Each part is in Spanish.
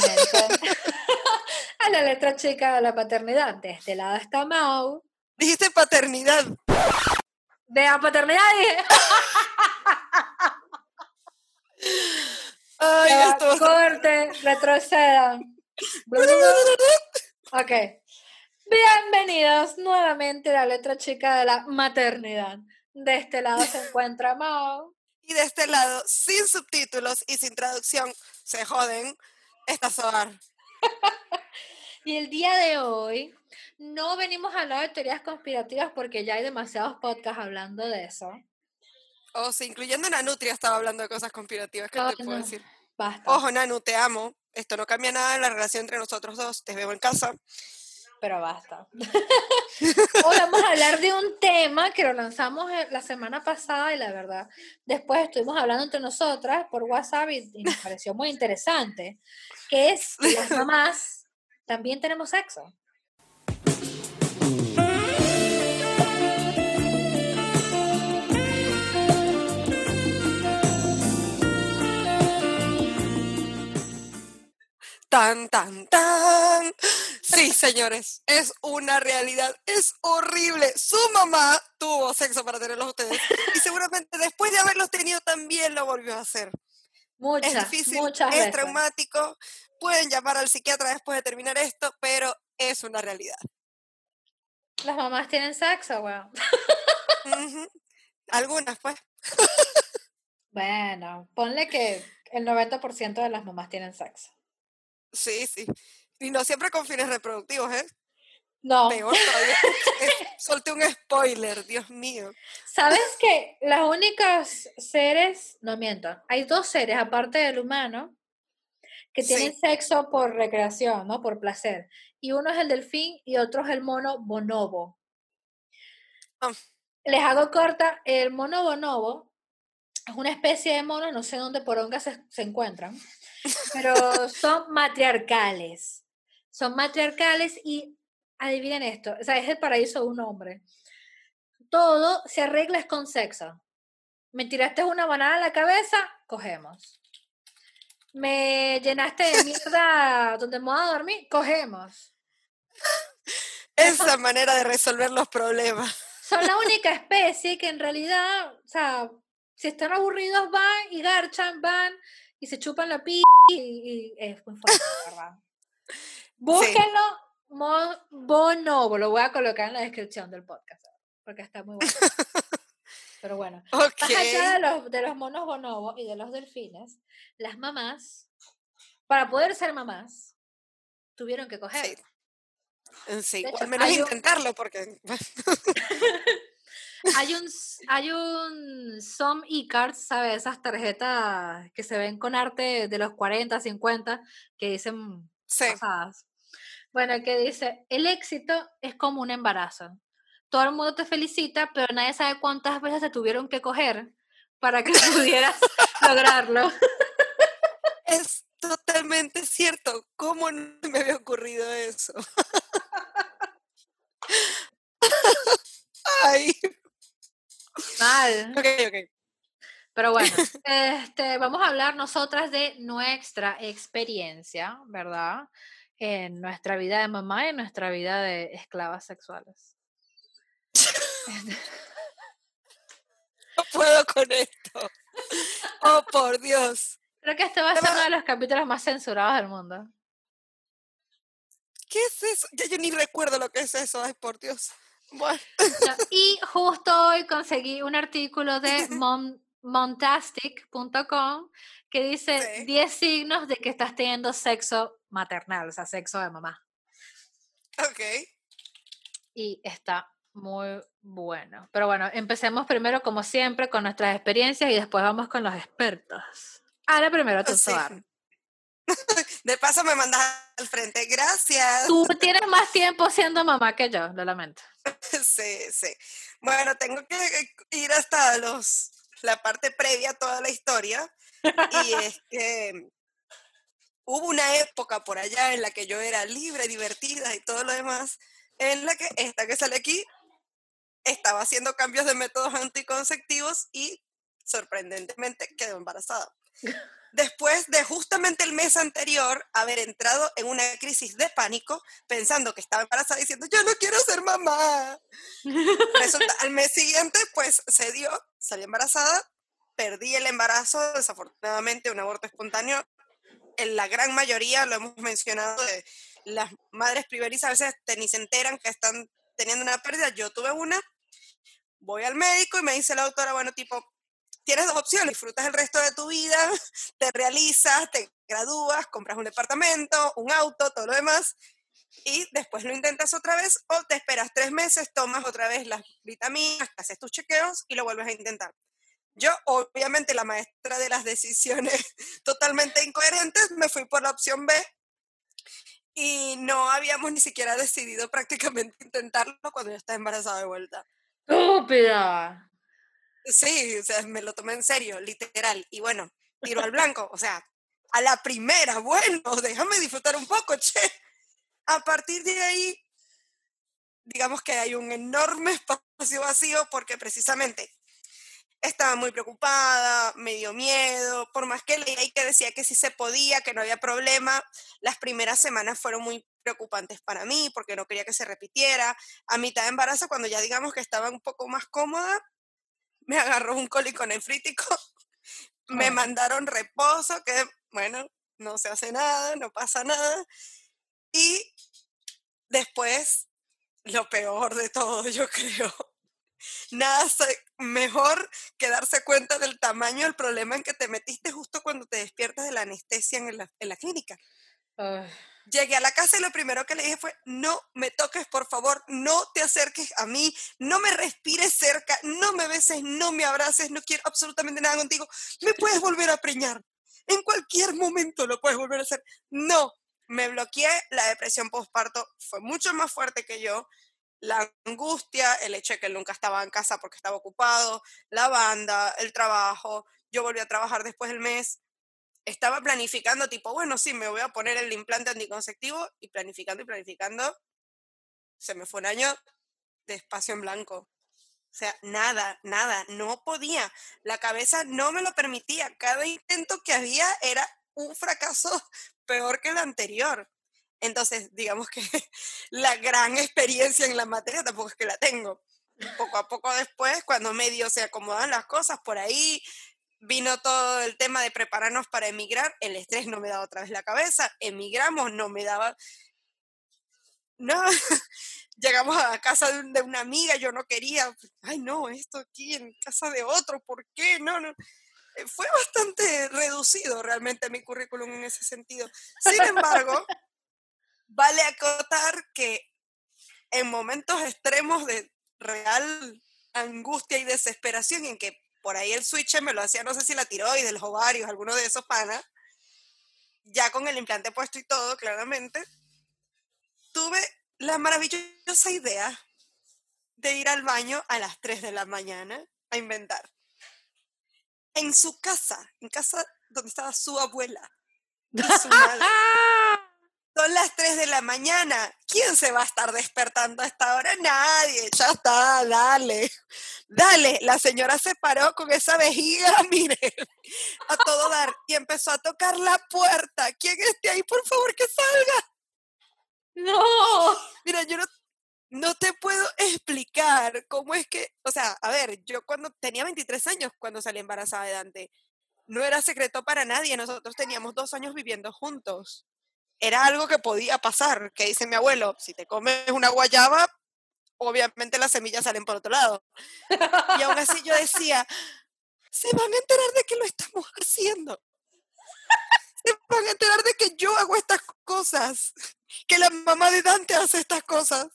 A la letra chica de la paternidad. De este lado está Mau. Dijiste paternidad. De la paternidad dije. Ay, esto. Corte, retrocedan. ok. Bienvenidos nuevamente a la letra chica de la maternidad. De este lado se encuentra Mau. Y de este lado, sin subtítulos y sin traducción, se joden, está Soar. Y el día de hoy no venimos a hablar de teorías conspirativas porque ya hay demasiados podcasts hablando de eso. O sea, incluyendo Nanutria estaba hablando de cosas conspirativas. ¿Qué Ay, te puedo decir? Basta. Ojo, Nanu, te amo. Esto no cambia nada en la relación entre nosotros dos. Te veo en casa. Pero basta. Hoy vamos a hablar de un tema que lo lanzamos eh, la semana pasada y la verdad, después estuvimos hablando entre nosotras por WhatsApp y, nos pareció muy interesante, que es las mamás también tenemos sexo. Tan, tan, tan. Sí, señores, es una realidad. Es horrible. Su mamá tuvo sexo para tenerlos ustedes. Y seguramente después de haberlos tenido también lo volvió a hacer. Muchas, es difícil, muchas es veces. traumático. Pueden llamar al psiquiatra después de terminar esto, pero es una realidad. Las mamás tienen sexo, weón. Algunas, pues. Bueno, ponle que el 90% de las mamás tienen sexo. Sí, sí. Y no siempre con fines reproductivos, ¿eh? No, Peor todavía. Solté un spoiler, Dios mío. ¿Sabes que las únicas seres, no miento, hay dos seres aparte del humano que tienen Sí. sexo por recreación, ¿no? Por placer. Y uno es el delfín y otro es el mono bonobo. Ah. Les hago corta, el mono bonobo es una especie de mono, no sé dónde por se, se encuentran, pero son matriarcales. Son matriarcales y adivinen esto, o sea, es el paraíso de un hombre. Todo se arregla es con sexo. Me tiraste una banana en la cabeza, cogemos. Me llenaste de mierda donde me voy a dormir, cogemos. Esa manera de resolver los problemas. Son la única especie que en realidad, o sea, si están aburridos van y garchan, van y se chupan la pi y, y es muy fuerte, ¿verdad? Búsquenlo, mo- bonobo, lo voy a colocar en la descripción del podcast, porque está muy bueno. Pero bueno, más allá de los, de los monos bonobos y de los delfines, las mamás, para poder ser mamás, tuvieron que coger. Sí. Eh, Sí, De o hecho, al menos un- intentarlo, porque Hay un, hay un Some e-cards, ¿sabes? Esas tarjetas que se ven con arte de los 40, 50, que dicen sí, pasadas. Bueno, que dice, el éxito es como un embarazo. Todo el mundo te felicita, pero nadie sabe cuántas veces te tuvieron que coger para que pudieras lograrlo. es totalmente cierto. ¿Cómo no me había ocurrido eso? Ay, Mal. ok, ok. Pero bueno, este, vamos a hablar nosotras de nuestra experiencia, ¿verdad? En nuestra vida de mamá y en nuestra vida de esclavas sexuales. No puedo con esto. Oh, por Dios. Creo que este va a ser uno de los capítulos más censurados del mundo. ¿Qué es eso? Ya yo ni recuerdo lo que es eso. Ay, por Dios. Bueno, No, Y justo hoy conseguí un artículo de mon- montastic.com que dice Sí. 10 signos de que estás teniendo sexo maternal, o sea, sexo de mamá. ok. y está muy bueno. Pero bueno, empecemos primero, como siempre, con nuestras experiencias y después vamos con los expertos. Ahora primero tú, Sí. De paso me mandas al frente. Gracias. Tú tienes más tiempo siendo mamá que yo, lo lamento. Sí, sí. Bueno, tengo que ir hasta los la parte previa a toda la historia. Y es que hubo una época por allá en la que yo era libre, divertida y todo lo demás, en la que esta que sale aquí estaba haciendo cambios de métodos anticonceptivos y sorprendentemente quedó embarazada. Después de justamente el mes anterior haber entrado en una crisis de pánico, pensando que estaba embarazada, diciendo, yo no quiero ser mamá. Resulta, al mes siguiente, pues se dio, salió embarazada, perdí el embarazo, desafortunadamente un aborto espontáneo. En la gran mayoría, lo hemos mencionado, de las madres primerizas a veces ni se enteran que están teniendo una pérdida. Yo tuve una, voy al médico y me dice la doctora, bueno, tipo, tienes dos opciones, disfrutas el resto de tu vida, te realizas, te gradúas, compras un departamento, un auto, todo lo demás, y después lo intentas otra vez o te esperas tres meses, tomas otra vez las vitaminas, haces tus chequeos y lo vuelves a intentar. Yo, obviamente, la maestra de las decisiones totalmente incoherentes, me fui por la opción B y no habíamos ni siquiera decidido prácticamente intentarlo cuando yo estaba embarazada de vuelta. ¡Estúpida! Sí, o sea, me lo tomé en serio, literal. Y bueno, tiro al blanco, o sea, a la primera, bueno, déjame disfrutar un poco, che. A partir de ahí, digamos que hay un enorme espacio vacío porque precisamente estaba muy preocupada, me dio miedo, por más que leí que decía que sí se podía, que no había problema, las primeras semanas fueron muy preocupantes para mí porque no quería que se repitiera. A mitad de embarazo, cuando ya digamos que estaba un poco más cómoda, me agarró un cólico nefrítico, me oh. mandaron reposo, que bueno, no se hace nada, no pasa nada. Y después, lo peor de todo, yo creo, nada mejor que darse cuenta del tamaño del problema en que te metiste justo cuando te despiertas de la anestesia en la, en la clínica. Llegué a la casa y lo primero que le dije fue, no me toques, por favor, no te acerques a mí, no me respires cerca, no me beses, no me abraces, no quiero absolutamente nada contigo, me puedes volver a preñar. En cualquier momento lo puedes volver a hacer. No, me bloqueé, la depresión postparto fue mucho más fuerte que yo, la angustia, el hecho de que él nunca estaba en casa porque estaba ocupado, la banda, el trabajo, yo volví a trabajar después del mes, estaba planificando tipo, bueno, sí, me voy a poner el implante anticonceptivo y planificando y planificando, se me fue un año de espacio en blanco. O sea, nada, nada, no podía. La cabeza no me lo permitía. Cada intento que había era un fracaso peor que el anterior. Entonces, digamos que la gran experiencia en la materia tampoco es que la tengo. Poco a poco después, cuando medio se acomodan las cosas por ahí, vino todo el tema de prepararnos para emigrar, el estrés no me daba otra vez la cabeza, emigramos, no me daba... No, llegamos a la casa de, una amiga, yo no quería, ay no, esto aquí en casa de otro, ¿por qué? No, no. Eh, fue bastante reducido realmente mi currículum en ese sentido. Sin embargo, vale acotar que en momentos extremos de real angustia y desesperación en que por ahí el switch me lo hacía, no sé si la tiroides, los ovarios, alguno de esos panas, ya con el implante puesto y todo, claramente, tuve la maravillosa idea de ir al baño a las 3 de la mañana a inventar. En su casa, en casa donde estaba su abuela su madre. Son las 3 de la mañana. ¿Quién se va a estar despertando a esta hora? Nadie. Ya está, dale. Dale. La señora se paró con esa vejiga, mire, a todo dar y empezó a tocar la puerta. ¿Quién esté ahí? Por favor, que salga. No. Mira, yo no, no te puedo explicar cómo es que, o sea, a ver, yo cuando tenía 23 años, cuando salí embarazada de Dante, no era secreto para nadie. Nosotros teníamos dos años viviendo juntos era algo que podía pasar, que dice mi abuelo, si te comes una guayaba, obviamente las semillas salen por otro lado. Y aún así yo decía, se van a enterar de que lo estamos haciendo. Se van a enterar de que yo hago estas cosas, que la mamá de Dante hace estas cosas.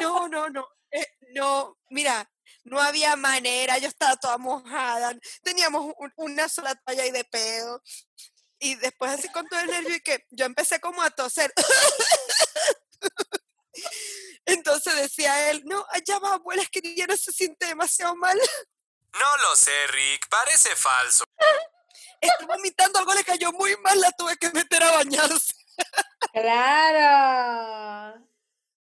No, no, no, eh, no, mira, no había manera, yo estaba toda mojada, teníamos una sola toalla y de pedo, y después así con todo el nervio y que yo empecé como a toser. Entonces decía él, no, allá va, abuela, es que ya no se siente demasiado mal. No lo sé, Rick, parece falso. Estoy vomitando, algo le cayó muy mal, la tuve que meter a bañarse. Claro.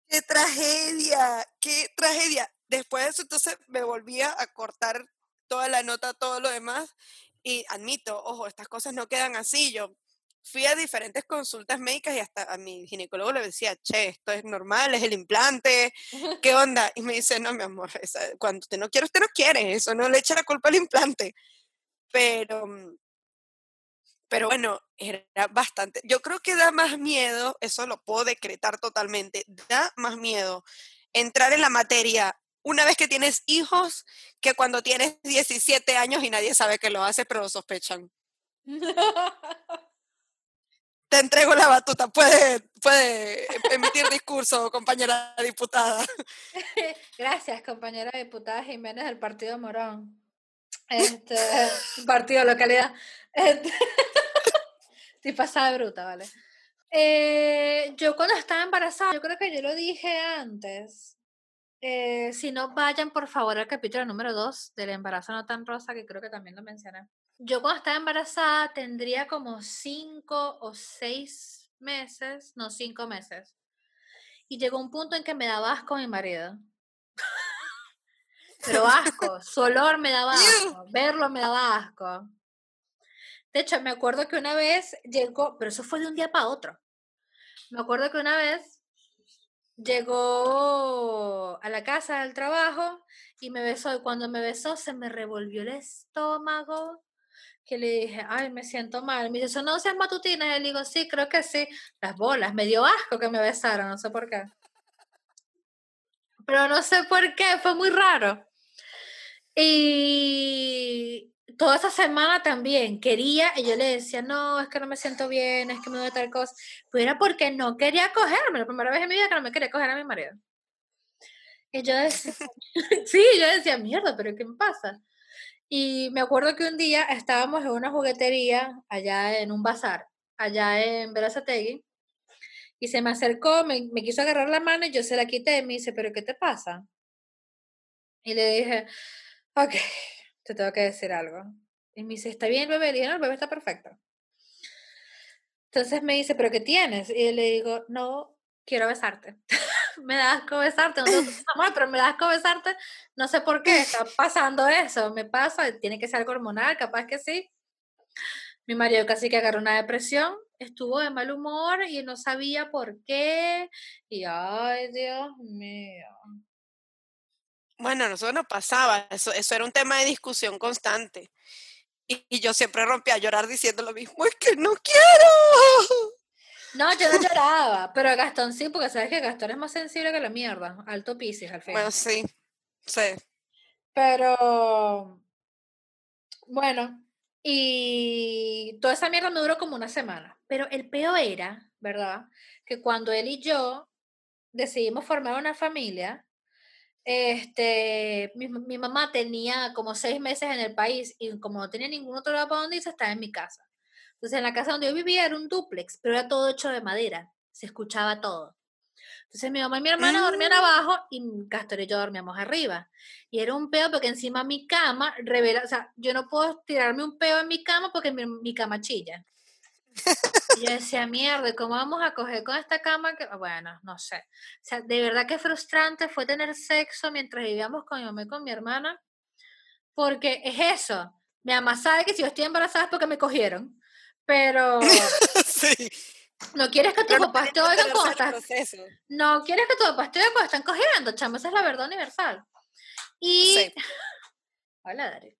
Qué tragedia, qué tragedia. Después de eso, entonces me volvía a cortar toda la nota, todo lo demás. Y admito, ojo, estas cosas no quedan así. Yo fui a diferentes consultas médicas y hasta a mi ginecólogo le decía, che, esto es normal, es el implante, ¿qué onda? Y me dice, no, mi amor, cuando usted no quiere, usted no quiere, eso no le echa la culpa al implante. Pero, mm, pero bueno, era bastante, yo creo que da más miedo, eso lo puedo decretar totalmente, da más miedo entrar en la materia una vez que tienes hijos que cuando tienes 17 años y nadie sabe que lo hace, pero lo sospechan. te entrego la batuta. Puede, puede emitir discurso, compañera diputada. Gracias, compañera diputada Jiménez del Partido Morón. Este, partido localidad. Este, estoy pasada de bruta, ¿vale? Eh, yo cuando estaba embarazada, yo creo que yo lo dije antes. Eh, si no, vayan por favor al capítulo número 2 del embarazo no tan rosa, que creo que también lo mencioné yo cuando estaba embarazada tendría como cinco o seis meses, no cinco meses. Y llegó un punto en que me daba asco mi marido. Pero asco, su olor me daba asco, verlo me daba asco. De hecho, me acuerdo que una vez llegó, pero eso fue de un día para otro. Me acuerdo que una vez llegó a la casa del trabajo y me besó. Y cuando me besó, se me revolvió el estómago que le dije, ay, me siento mal. Me dice, ¿son náuseas matutinas? Y le digo, sí, creo que sí. Las bolas, me dio asco que me besaran, no sé por qué. Pero no sé por qué, fue muy raro. Y toda esa semana también quería, y yo le decía, no, es que no me siento bien, es que me duele tal cosa. Pero era porque no quería cogerme, la primera vez en mi vida que no me quería coger a mi marido. Y yo decía, sí, yo decía, mierda, pero ¿qué me pasa? Y me acuerdo que un día estábamos en una juguetería allá en un bazar, allá en Verazategui, y se me acercó, me, me, quiso agarrar la mano y yo se la quité y me dice, ¿pero qué te pasa? Y le dije, ok, te tengo que decir algo. Y me dice, ¿está bien el bebé? Le dije, no, el bebé está perfecto. Entonces me dice, ¿pero qué tienes? Y le digo, no, quiero besarte. me da asco besarte, no pero me da asco besarte, no sé por qué está pasando eso, me pasa, tiene que ser algo hormonal, capaz que sí. Mi marido casi que agarró una depresión, estuvo de mal humor y no sabía por qué, y ay, Dios mío. Bueno, nosotros no pasaba, eso, eso era un tema de discusión constante. Y, y yo siempre rompía a llorar diciendo lo mismo, es que no quiero. No, yo no lloraba, pero Gastón sí, porque sabes que Gastón es más sensible que la mierda, alto piscis al fin. Bueno, sí, sí. Pero, bueno, y toda esa mierda me duró como una semana. Pero el peor era, ¿verdad? Que cuando él y yo decidimos formar una familia, este, mi, mi mamá tenía como seis meses en el país y como no tenía ningún otro lado para donde irse, estaba en mi casa. Entonces, en la casa donde yo vivía era un duplex, pero era todo hecho de madera, se escuchaba todo. Entonces, mi mamá y mi hermana dormían ah. abajo y Castor y yo dormíamos arriba. Y era un peo porque encima mi cama revela, o sea, yo no puedo tirarme un peo en mi cama porque mi, cama chilla. Y yo decía, mierda, ¿cómo vamos a coger con esta cama? Que, bueno, no sé. O sea, de verdad que frustrante fue tener sexo mientras vivíamos con mi mamá y con mi hermana, porque es eso. Mi mamá sabe que si yo estoy embarazada es porque me cogieron. Pero sí. no quieres que tus papás te oigan cuando estás. No quieres que tus papás te oigan cuando están cogiendo, chamo, esa es la verdad universal. Y. Hola, Dari.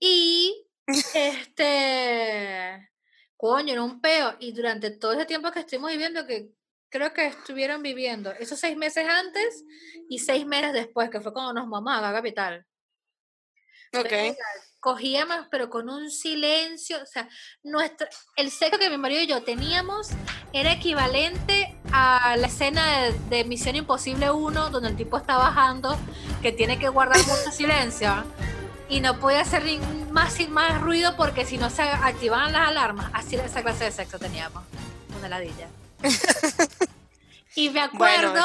Y este. Coño, era un peo. Y durante todo ese tiempo que estuvimos viviendo, que creo que estuvieron viviendo esos seis meses antes y seis meses después, que fue cuando nos vamos a capital. Ok cogíamos, pero con un silencio, o sea, nuestro, el sexo que mi marido y yo teníamos era equivalente a la escena de, Misión Imposible 1, donde el tipo está bajando, que tiene que guardar mucho silencio y no puede hacer más, más ruido porque si no se activaban las alarmas. Así esa clase de sexo teníamos, una ladilla. y me acuerdo...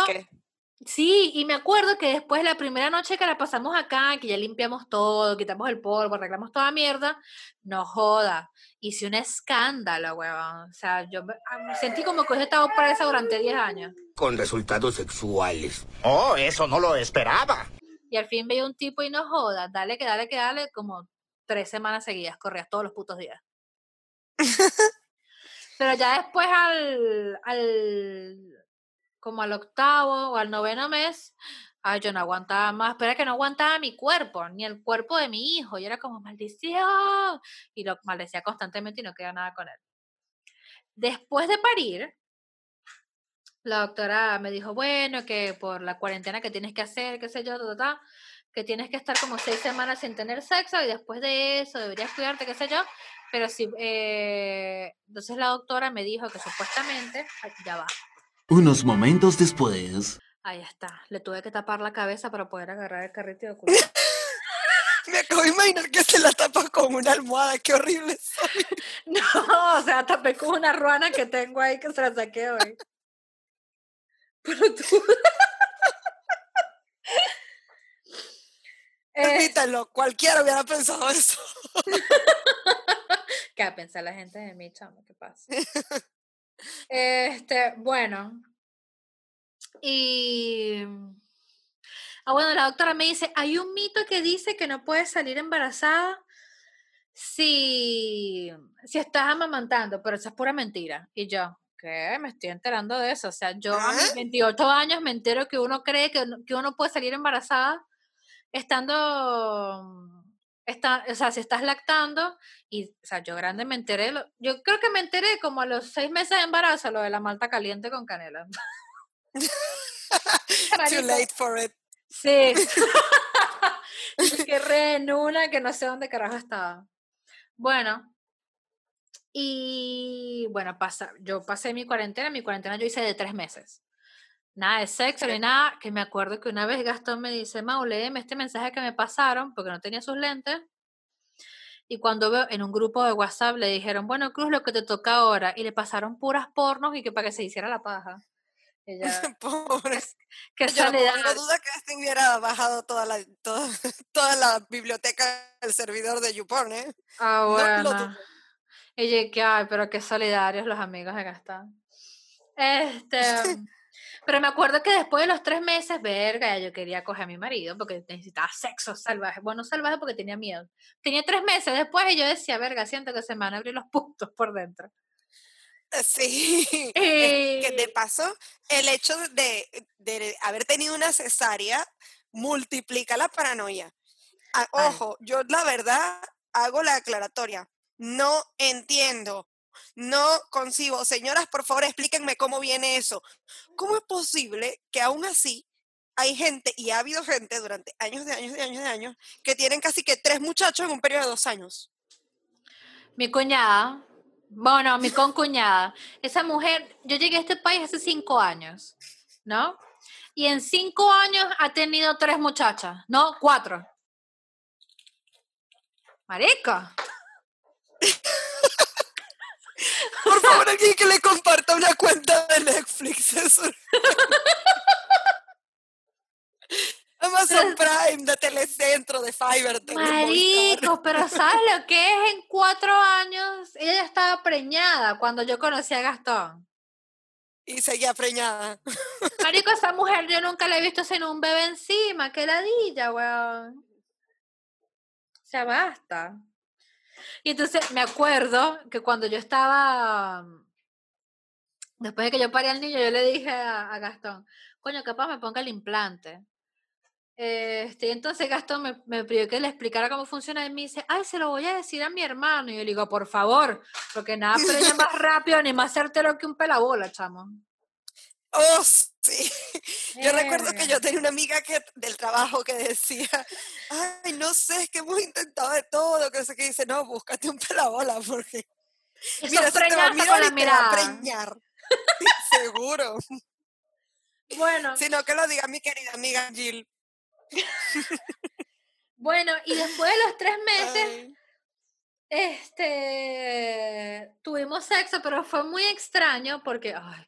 Sí, y me acuerdo que después la primera noche que la pasamos acá, que ya limpiamos todo, quitamos el polvo, arreglamos toda mierda, no joda, hice un escándalo, weón. O sea, yo me ah, sentí como que he estado presa durante 10 años. Con resultados sexuales. Oh, eso no lo esperaba. Y al fin veía un tipo y no joda, dale que dale que dale, como tres semanas seguidas, corrías todos los putos días. Pero ya después al, al, como al octavo o al noveno mes, ay, yo no aguantaba más, pero era que no aguantaba mi cuerpo, ni el cuerpo de mi hijo, y era como maldición, y lo maldecía constantemente y no quedaba nada con él. Después de parir, la doctora me dijo, bueno, que por la cuarentena que tienes que hacer, qué sé yo, que tienes que estar como seis semanas sin tener sexo y después de eso deberías cuidarte, qué sé yo. Pero sí, eh, entonces la doctora me dijo que supuestamente, ya va. Unos momentos después. Ahí está, le tuve que tapar la cabeza para poder agarrar el carrito de Me acabo de imaginar que se la tapa con una almohada, qué horrible soy. No, o sea, tapé con una ruana que tengo ahí que se la saqué hoy. Pero tú. Permítalo, cualquiera hubiera pensado eso. ¿Qué va a pensar la gente de mí, chamo? ¿Qué pasa? Este, bueno. Y. Ah, bueno, la doctora me dice: hay un mito que dice que no puedes salir embarazada si, si estás amamantando, pero eso es pura mentira. Y yo, ¿qué? Me estoy enterando de eso. O sea, yo a mis 28 años me entero que uno cree que, que uno puede salir embarazada estando, está, o sea, si estás lactando, y, o sea, yo grande me enteré, yo creo que me enteré como a los seis meses de embarazo, lo de la malta caliente con canela. Too late for it. Sí. que re en una que no sé dónde carajo estaba. Bueno, y bueno, pasa, yo pasé mi cuarentena, mi cuarentena yo hice de tres meses. Nada de sexo ni nada, que me acuerdo que una vez Gastón me dice, Mau, léeme este mensaje que me pasaron, porque no tenía sus lentes. Y cuando veo en un grupo de WhatsApp le dijeron, bueno, Cruz, lo que te toca ahora. Y le pasaron puras pornos y que para que se hiciera la paja. Ella, Pobre. Que Yo no duda que este hubiera bajado toda la, toda, toda la biblioteca del servidor de YouPorn, ¿eh? Ah, bueno. y que, ay, pero qué solidarios los amigos de Gastón. Este... Pero me acuerdo que después de los tres meses, verga, yo quería coger a mi marido porque necesitaba sexo salvaje. Bueno, salvaje porque tenía miedo. Tenía tres meses después y yo decía, verga, siento que se me van a abrir los puntos por dentro. Eh, sí, que de paso, el hecho de, de, haber tenido una cesárea multiplica la paranoia. Ah, ojo, yo la verdad hago la aclaratoria. No entiendo no concibo. Señoras, por favor, explíquenme cómo viene eso. ¿Cómo es posible que aún así hay gente, y ha habido gente durante años de años de años de años, que tienen casi que tres muchachos en un periodo de dos años? Mi cuñada, bueno, mi concuñada, esa mujer, yo llegué a este país hace cinco años, ¿no? Y en cinco años ha tenido tres muchachas, ¿no? Cuatro. Marica. Por favor, alguien que le comparta una cuenta de Netflix. Amazon Prime, de Telecentro, de Fiverr. Marico, pero ¿sabes lo que es en cuatro años? Ella ya estaba preñada cuando yo conocí a Gastón. Y seguía preñada. Marico, esa mujer yo nunca la he visto sin un bebé encima. Qué ladilla, weón. O sea, basta. Y entonces me acuerdo que cuando yo estaba, después de que yo paré al niño, yo le dije a, Gastón, coño, capaz me ponga el implante. Este, y entonces Gastón me, me, pidió que le explicara cómo funciona y me dice, ay, se lo voy a decir a mi hermano. Y yo le digo, por favor, porque nada pero más rápido ni más certero que un pelabola, chamo. Oh, sí. Yo recuerdo que yo tenía una amiga que, del trabajo que decía, ay, no sé, es que hemos intentado de todo, que sé que dice, no, búscate un pelabola porque... mira, se te va a mirar y te va a preñar. Seguro. Bueno. Sino que lo diga mi querida amiga Jill. bueno, y después de los tres meses, este, tuvimos sexo, pero fue muy extraño porque ay,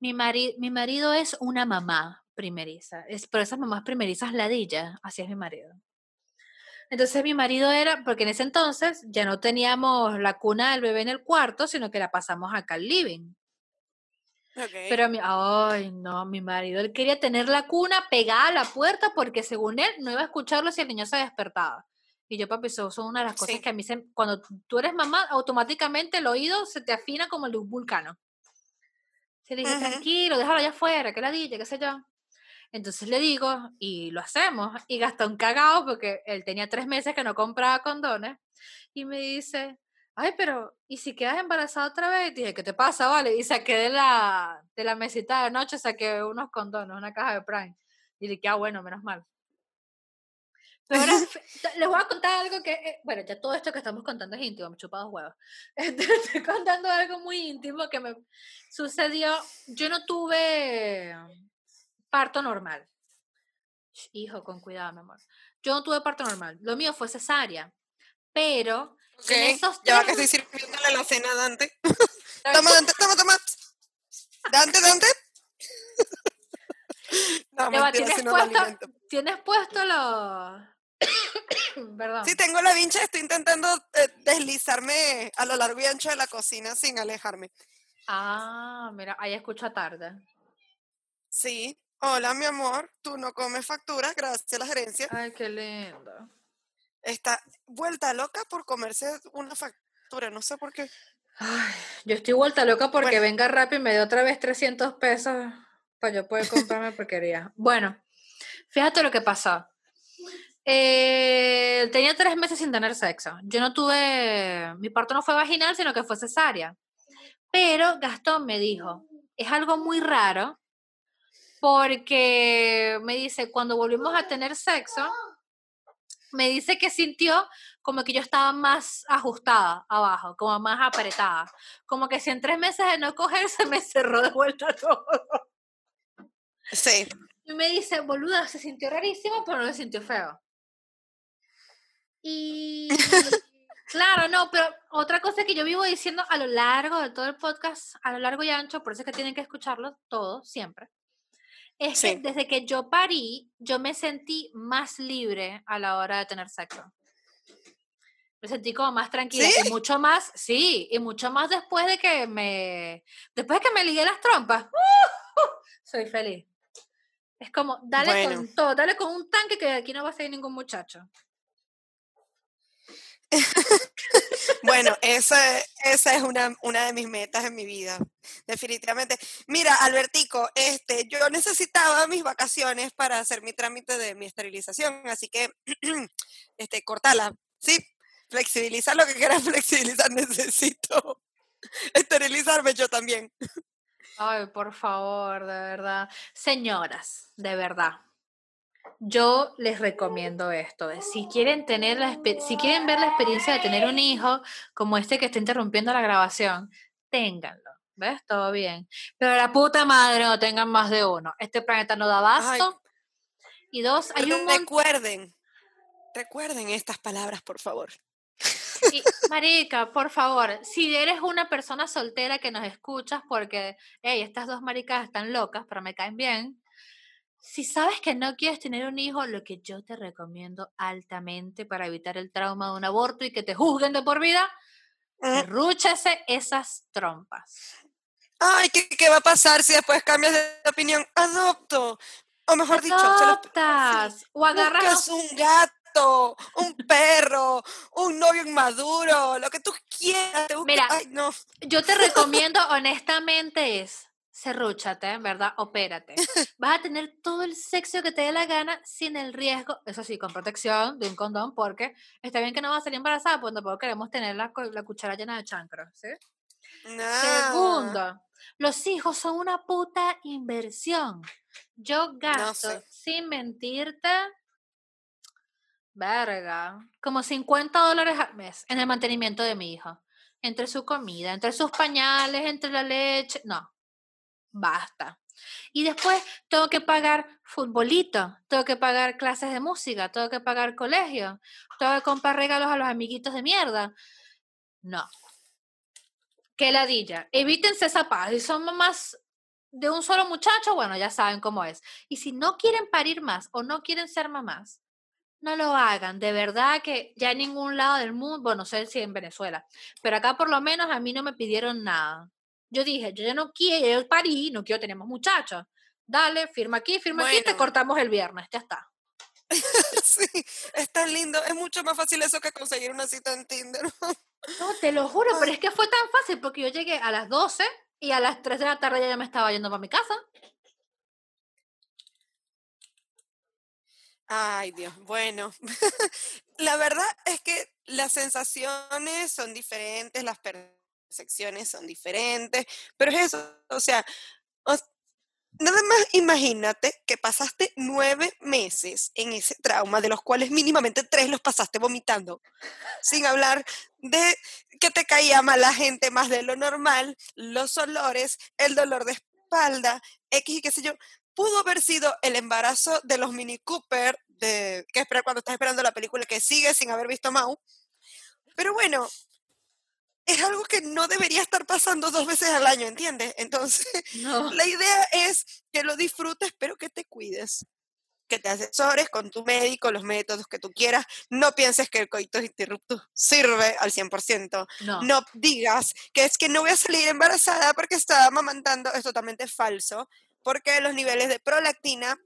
mi, mi marido es una mamá primeriza, es, pero esas mamás primerizas ladilla, así es mi marido. Entonces mi marido era, porque en ese entonces ya no teníamos la cuna del bebé en el cuarto, sino que la pasamos acá al living. Ok. Pero mi, ay, no, mi marido, él quería tener la cuna pegada a la puerta porque según él no iba a escucharlo si el niño se despertaba. Y yo, papi, eso son una de las cosas Sí. que a mí se, cuando tú eres mamá, automáticamente el oído se te afina como el de un vulcano. Se le dije, tranquilo, déjalo allá afuera, que la dije, qué sé yo. Entonces le digo, y lo hacemos, y Gastón cagado porque él tenía tres meses que no compraba condones, y me dice, ay, pero, ¿y si quedas embarazada otra vez? Y dije, ¿qué te pasa, vale? Y saqué de la, de la mesita de noche, saqué unos condones, una caja de Prime. Y dije, ah, bueno, menos mal. Ahora, les voy a contar algo que, eh, bueno, ya todo esto que estamos contando es íntimo, me chupa dos huevos. Estoy contando algo muy íntimo que me sucedió. Yo no tuve parto normal. Hijo, con cuidado, mi amor. Yo no tuve parto normal. Lo mío fue cesárea. Pero en esos Ya va que estoy sirviéndole la cena a Dante. Toma, Dante, toma, toma. Dante, Dante. No, mentira, ¿tienes puesto, tienes puesto los... Perdón. Sí, tengo la vincha, estoy intentando eh, deslizarme a lo largo y ancho de la cocina sin alejarme. Ah, mira, ahí escucho tarde. Sí. Hola, mi amor. Tú no comes facturas, gracias a la gerencia. Ay, qué lindo. Está vuelta loca por comerse una factura, no sé por qué. Ay, yo estoy vuelta loca porque Bueno. venga Rappi y me dio otra vez 300 pesos para yo poder comprarme porquería. Bueno, fíjate lo que pasó. Eh, tenía tres meses sin tener sexo. Yo no tuve, mi parto no fue vaginal, sino que fue cesárea. Pero Gastón me dijo, es algo muy raro porque me dice, cuando volvimos a tener sexo, me dice que sintió como que yo estaba más ajustada abajo, como más apretada. Como que si en tres meses de no coger se me cerró de vuelta todo. Sí. Y me dice, boluda, se sintió rarísimo, pero no se sintió feo. Y claro, no, pero otra cosa que yo vivo diciendo a lo largo de todo el podcast, a lo largo y ancho, por eso es que tienen que escucharlo todo, siempre, es Sí. que desde que yo parí, yo me sentí más libre a la hora de tener sexo. Me sentí como más tranquila ¿Sí? y mucho más, sí, y mucho más después de que me, después de que me ligué las trompas, soy feliz. Es como, dale Bueno. con todo, dale con un tanque que aquí no va a salir ningún muchacho. Bueno, esa, esa es una, una de mis metas en mi vida, definitivamente. Mira, Albertico, este, yo necesitaba mis vacaciones para hacer mi trámite de mi esterilización, así que, este, cortala, ¿sí? Flexibiliza lo que quieras flexibilizar, necesito esterilizarme yo también. Ay, por favor, de verdad. Señoras, de verdad. Yo les recomiendo esto. Si quieren tener la si quieren ver la experiencia de tener un hijo como este que está interrumpiendo la grabación, ténganlo. ¿Ves? Todo bien. Pero la puta madre no tengan más de uno. Este planeta no da Ay. abasto. Y dos, hay un. Recuerden, recuerden estas palabras, por favor. Y, marica, por favor, si eres una persona soltera que nos escuchas, porque, hey, estas dos maricas están locas, pero me caen bien. Si sabes que no quieres tener un hijo, lo que yo te recomiendo altamente para evitar el trauma de un aborto y que te juzguen de por vida, Mm. serrúchese esas trompas. Ay, ¿qué, qué va a pasar si después cambias de opinión? Adopto. O mejor dicho, Adoptas o agarras un gato, un perro, un novio inmaduro, lo que tú quieras. Te Mira, Ay, no. Yo te recomiendo honestamente es serrúchate, ¿verdad? Opérate. Vas a tener todo el sexo que te dé la gana sin el riesgo, eso sí, con protección de un condón, porque está bien que no vas a salir embarazada, pues tampoco queremos tener la, la cuchara llena de chancros, ¿sí? Segundo, los hijos son una puta inversión. Yo gasto, sé. sin mentirte, verga, como 50 dólares al mes en el mantenimiento de mi hijo. Entre su comida, entre sus pañales, entre la leche. No, basta. Y después tengo que pagar futbolito, tengo que pagar clases de música, tengo que pagar colegio, tengo que comprar regalos a los amiguitos de mierda. No. Qué ladilla. Evítense esa paz. Si son mamás de un solo muchacho, bueno, ya saben cómo es. Y si no quieren parir más o no quieren ser mamás, no lo hagan. De verdad que ya en ningún lado del mundo, bueno, no sé si en Venezuela, pero acá por lo menos a mí no me pidieron nada. Yo dije, yo ya no quiero parir, no quiero tener más muchachos. Dale, firma aquí, firma aquí, te cortamos el viernes, ya está. Sí, es tan lindo. Es mucho más fácil eso que conseguir una cita en Tinder. No, te lo juro, pero es que fue tan fácil porque yo llegué a las 12 y a las 3 de la tarde ya me estaba yendo para mi casa. Ay, Dios, bueno. La verdad es que las sensaciones son diferentes, las percepciones son diferentes, pero es eso, o sea, nada más imagínate que pasaste nueve meses en ese trauma, de los cuales mínimamente tres los pasaste vomitando, sin hablar de que te caía mal la gente más de lo normal, los olores, el dolor de espalda, X y qué sé yo. Pudo haber sido el embarazo de los Mini Cooper, de, que esperar cuando estás esperando la película que sigue sin haber visto Mau. Pero bueno, es algo que no debería estar pasando dos veces al año, ¿entiendes? Entonces, No. la idea es que lo disfrutes, pero que te cuides. Que te asesores con tu médico, los métodos que tú quieras. No pienses que el coito interruptus sirve al 100%. No. No digas que es que no voy a salir embarazada porque estaba amamantando. Es totalmente falso, porque los niveles de prolactina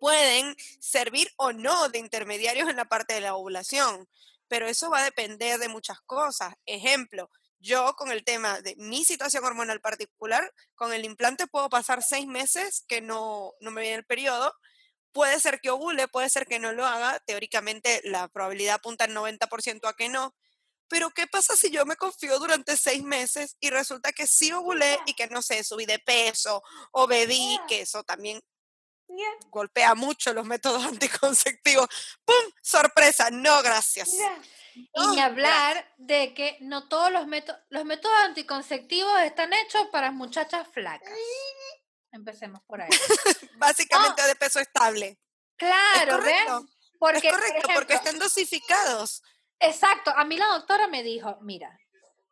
pueden servir o no de intermediarios en la parte de la ovulación, pero eso va a depender de muchas cosas. Ejemplo, yo con el tema de mi situación hormonal particular, con el implante puedo pasar seis meses que no, no me viene el periodo. Puede ser que ovule, puede ser que no lo haga. Teóricamente la probabilidad apunta al 90% a que no. Pero ¿qué pasa si yo me confío durante seis meses y resulta que sí ovulé y que no sé, subí de peso o bebí, que eso también golpea mucho los métodos anticonceptivos. ¡Pum! ¡Sorpresa! No, gracias. Y Oh, ni hablar de que no todos los métodos, los métodos anticonceptivos están hechos para muchachas flacas. Empecemos por ahí. Básicamente de peso estable. Claro, ¿ves? correcto, Porque, es por correcto, porque ejemplo, están dosificados. Exacto, a mí la doctora me dijo, mira,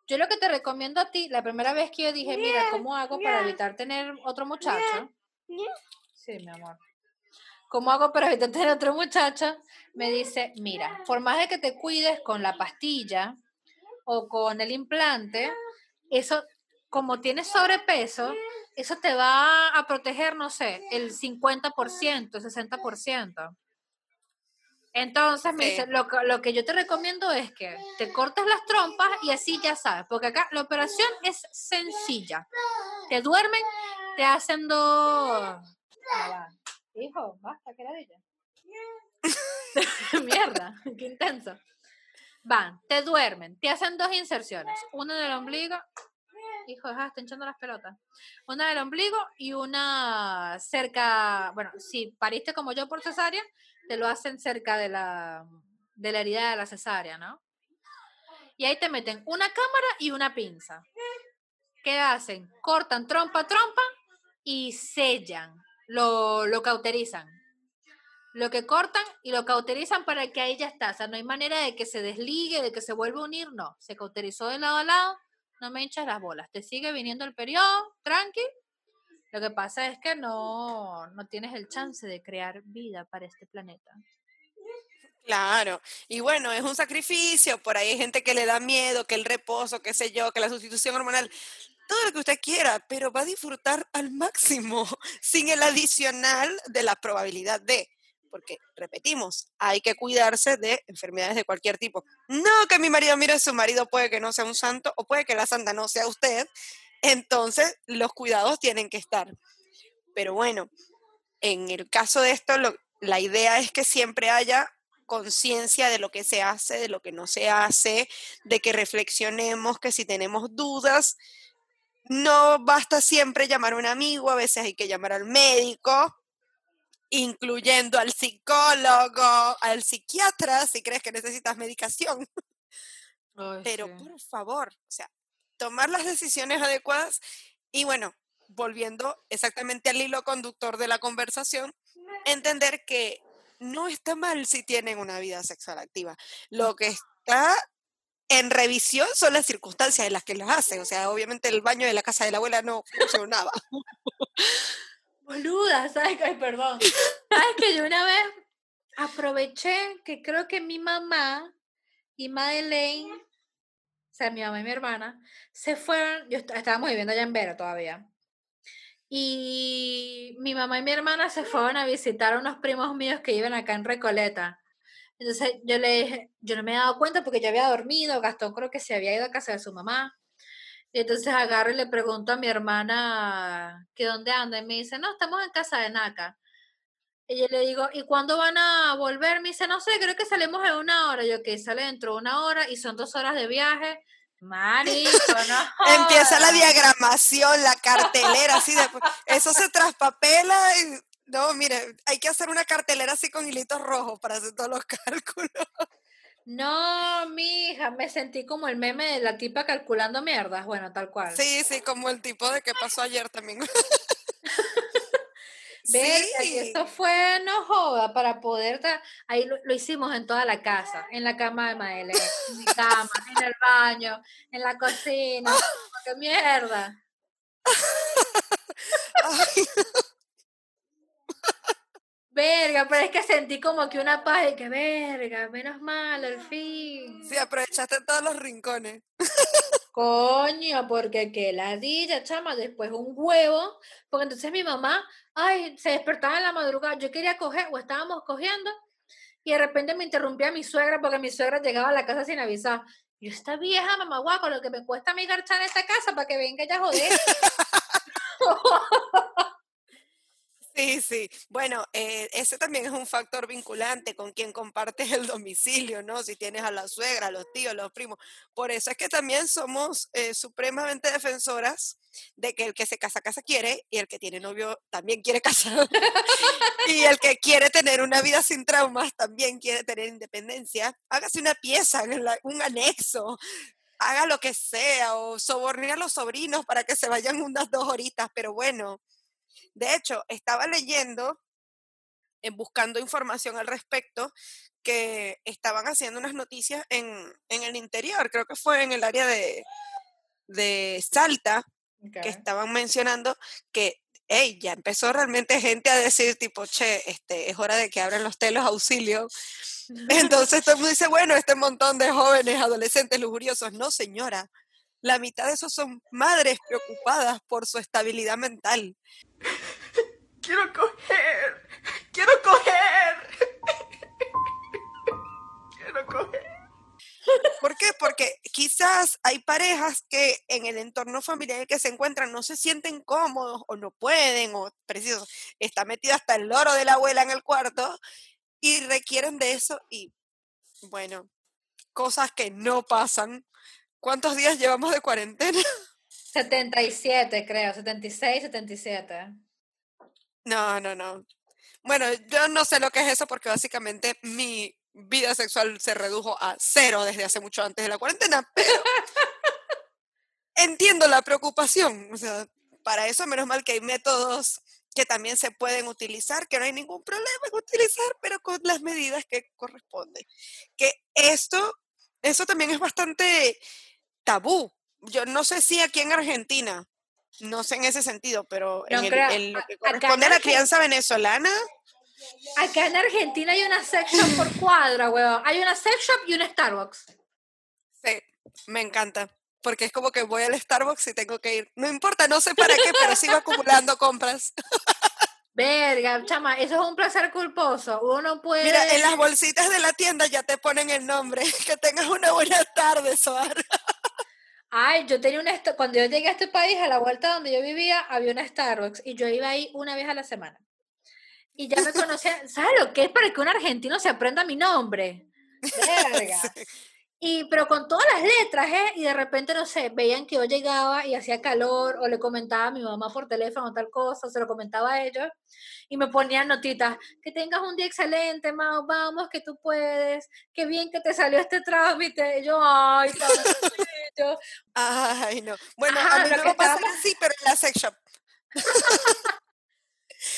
yo lo que te recomiendo a ti, la primera vez que yo dije, mira, ¿cómo hago para evitar tener otro muchacho? Sí, mi amor. ¿Cómo hago para evitar tener otro muchacho? Me dice, mira, por más de que te cuides con la pastilla o con el implante, eso, como tienes sobrepeso, eso te va a proteger, no sé, el 50%, el 60%. Entonces me Sí. dice, lo, lo que yo te recomiendo es que te cortes las trompas y así ya sabes, porque acá la operación es sencilla. Te duermen, te hacen dos... Hijo, basta, que ladilla. Mierda, qué intenso. Van, te duermen, te hacen dos inserciones, una en el ombligo, hijo, deja, está hinchando las pelotas, una del ombligo y una cerca, bueno, si pariste como yo por cesárea, te lo hacen cerca de la, de la herida de la cesárea, ¿no? Y ahí te meten una cámara y una pinza. ¿Qué hacen? Cortan trompa trompa y sellan, lo, lo cauterizan. Lo que cortan y lo cauterizan para que ahí ya está. O sea, no hay manera de que se desligue, de que se vuelva a unir, no. Se cauterizó de lado a lado, no me hinchas las bolas. Te sigue viniendo el periodo, tranqui. Lo que pasa es que no, no tienes el chance de crear vida para este planeta. Claro, y bueno, es un sacrificio, por ahí hay gente que le da miedo, que el reposo, qué sé yo, que la sustitución hormonal, todo lo que usted quiera, pero va a disfrutar al máximo, sin el adicional de la probabilidad de, porque repetimos, hay que cuidarse de enfermedades de cualquier tipo. No que mi marido mire, su marido puede que no sea un santo o puede que la santa no sea usted, entonces los cuidados tienen que estar. Pero bueno, en el caso de esto, lo- la idea es que siempre haya conciencia de lo que se hace, de lo que no se hace, de que reflexionemos, que si tenemos dudas, no basta siempre llamar a un amigo, a veces hay que llamar al médico, incluyendo al psicólogo, al psiquiatra, si crees que necesitas medicación. Pero por favor, o sea, tomar las decisiones adecuadas y bueno, volviendo exactamente al hilo conductor de la conversación, entender que no está mal si tienen una vida sexual activa. Lo que está en revisión son las circunstancias en las que las hacen. O sea, obviamente el baño de la casa de la abuela no funcionaba. Boluda, ¿sabes? qué? Perdón. ¿Sabes que yo una vez aproveché que creo que mi mamá y Madeleine o sea, mi mamá y mi hermana, se fueron, yo est- estábamos viviendo allá en Vera todavía. Y mi mamá y mi hermana se fueron a visitar a unos primos míos que viven acá en Recoleta. Entonces yo le dije, yo no me he dado cuenta porque yo había dormido, Gastón creo que se había ido a casa de su mamá. Y entonces agarro y le pregunto a mi hermana que dónde anda y me dice, no, estamos en casa de Naca. Y yo le digo, ¿y cuándo van a volver? Me dice, no sé, creo que salimos en una hora. Yo, que sale dentro de una hora y son dos horas de viaje. Marico, no Empieza la diagramación, la cartelera, así de, eso se traspapela y, no, mire, hay que hacer una cartelera así con hilitos rojos para hacer todos los cálculos. No, mija, me sentí como el meme de la tipa calculando mierdas. Bueno, tal cual. Sí, sí, como el tipo de que pasó ayer también. Verga, y Sí. eso fue, no joda, para poder, ahí lo, lo hicimos en toda la casa, en la cama de Maele, en mi cama, en el baño, en la cocina, qué mierda. Ay, Verga, pero es que sentí como que una paz y que verga, menos mal, al fin. sí, aprovechaste todos los rincones. Coño, porque qué ladilla, chama, después un huevo, porque entonces mi mamá, ay, se despertaba en la madrugada, yo quería coger, o estábamos cogiendo, y de repente me interrumpía mi suegra, porque mi suegra llegaba a la casa sin avisar. Yo, esta vieja mamá guaco, lo que me cuesta a mí garchar en esta casa para que venga ella a joder. Sí, sí. Bueno, eh, ese también es un factor vinculante con quien compartes el domicilio, ¿no? Si tienes a la suegra, a los tíos, los primos. Por eso es que también somos eh, supremamente defensoras de que el que se casa, casa quiere y el que tiene novio también quiere casar. y el que quiere tener una vida sin traumas también quiere tener independencia. Hágase una pieza, un anexo. Haga lo que sea o soborne a los sobrinos para que se vayan unas dos horitas, pero bueno. De hecho, estaba leyendo, eh, buscando información al respecto, que estaban haciendo unas noticias en, en el interior, creo que fue en el área de, de Salta, que estaban mencionando que, hey, ya empezó realmente gente a decir tipo, che, este, es hora de que abran los telos auxilio. Entonces todo el mundo dice, bueno, este montón de jóvenes, adolescentes lujuriosos, no señora, la mitad de esos son madres preocupadas por su estabilidad mental. Quiero coger. Quiero coger. Quiero coger. ¿Por qué? Porque quizás hay parejas que en el entorno familiar en el que se encuentran no se sienten cómodos o no pueden o preciso, está metido hasta el loro de la abuela en el cuarto y requieren de eso y bueno, cosas que no pasan. ¿Cuántos días llevamos de cuarentena? 77, creo, 76, 77. No, no, no. Bueno, yo no sé lo que es eso porque básicamente mi vida sexual se redujo a cero desde hace mucho antes de la cuarentena, pero entiendo la preocupación. O sea, para eso menos mal que hay métodos que también se pueden utilizar, que no hay ningún problema en utilizar, pero con las medidas que corresponden. Que esto, eso también es bastante tabú. Yo no sé si aquí en Argentina, no sé en ese sentido, pero No en, el- en lo que corresponde a la crianza venezolana, Acá en Argentina hay una sex shop por cuadra, weón. Hay una sex shop y una Starbucks. Sí, me encanta. Porque es como que voy al Starbucks y tengo que ir. No importa, no sé para qué, pero sigo acumulando compras. Verga, chama, eso es un placer culposo. Uno puede. Mira, en las bolsitas de la tienda ya te ponen el nombre. Que tengas una buena tarde, Soar. Ay, yo tenía una. Cuando yo llegué a este país, a la vuelta donde yo vivía, había una Starbucks y yo iba ahí una vez a la semana. Y ya me conocían. ¿Sabes lo que es para que un argentino se aprenda mi nombre? Verga. Y, pero con todas las letras, ¿eh? Y de repente, no sé, veían que yo llegaba y hacía calor, o le comentaba a mi mamá por teléfono tal cosa, o se lo comentaba a ellos, y me ponían notitas, que tengas un día excelente, Mao, vamos, que tú puedes, qué bien que te salió este trámite. Y yo, ay, tan bello". Ay, no. Bueno, Ajá, a mí lo no me pasa estábamos- así, pero en la sex shop.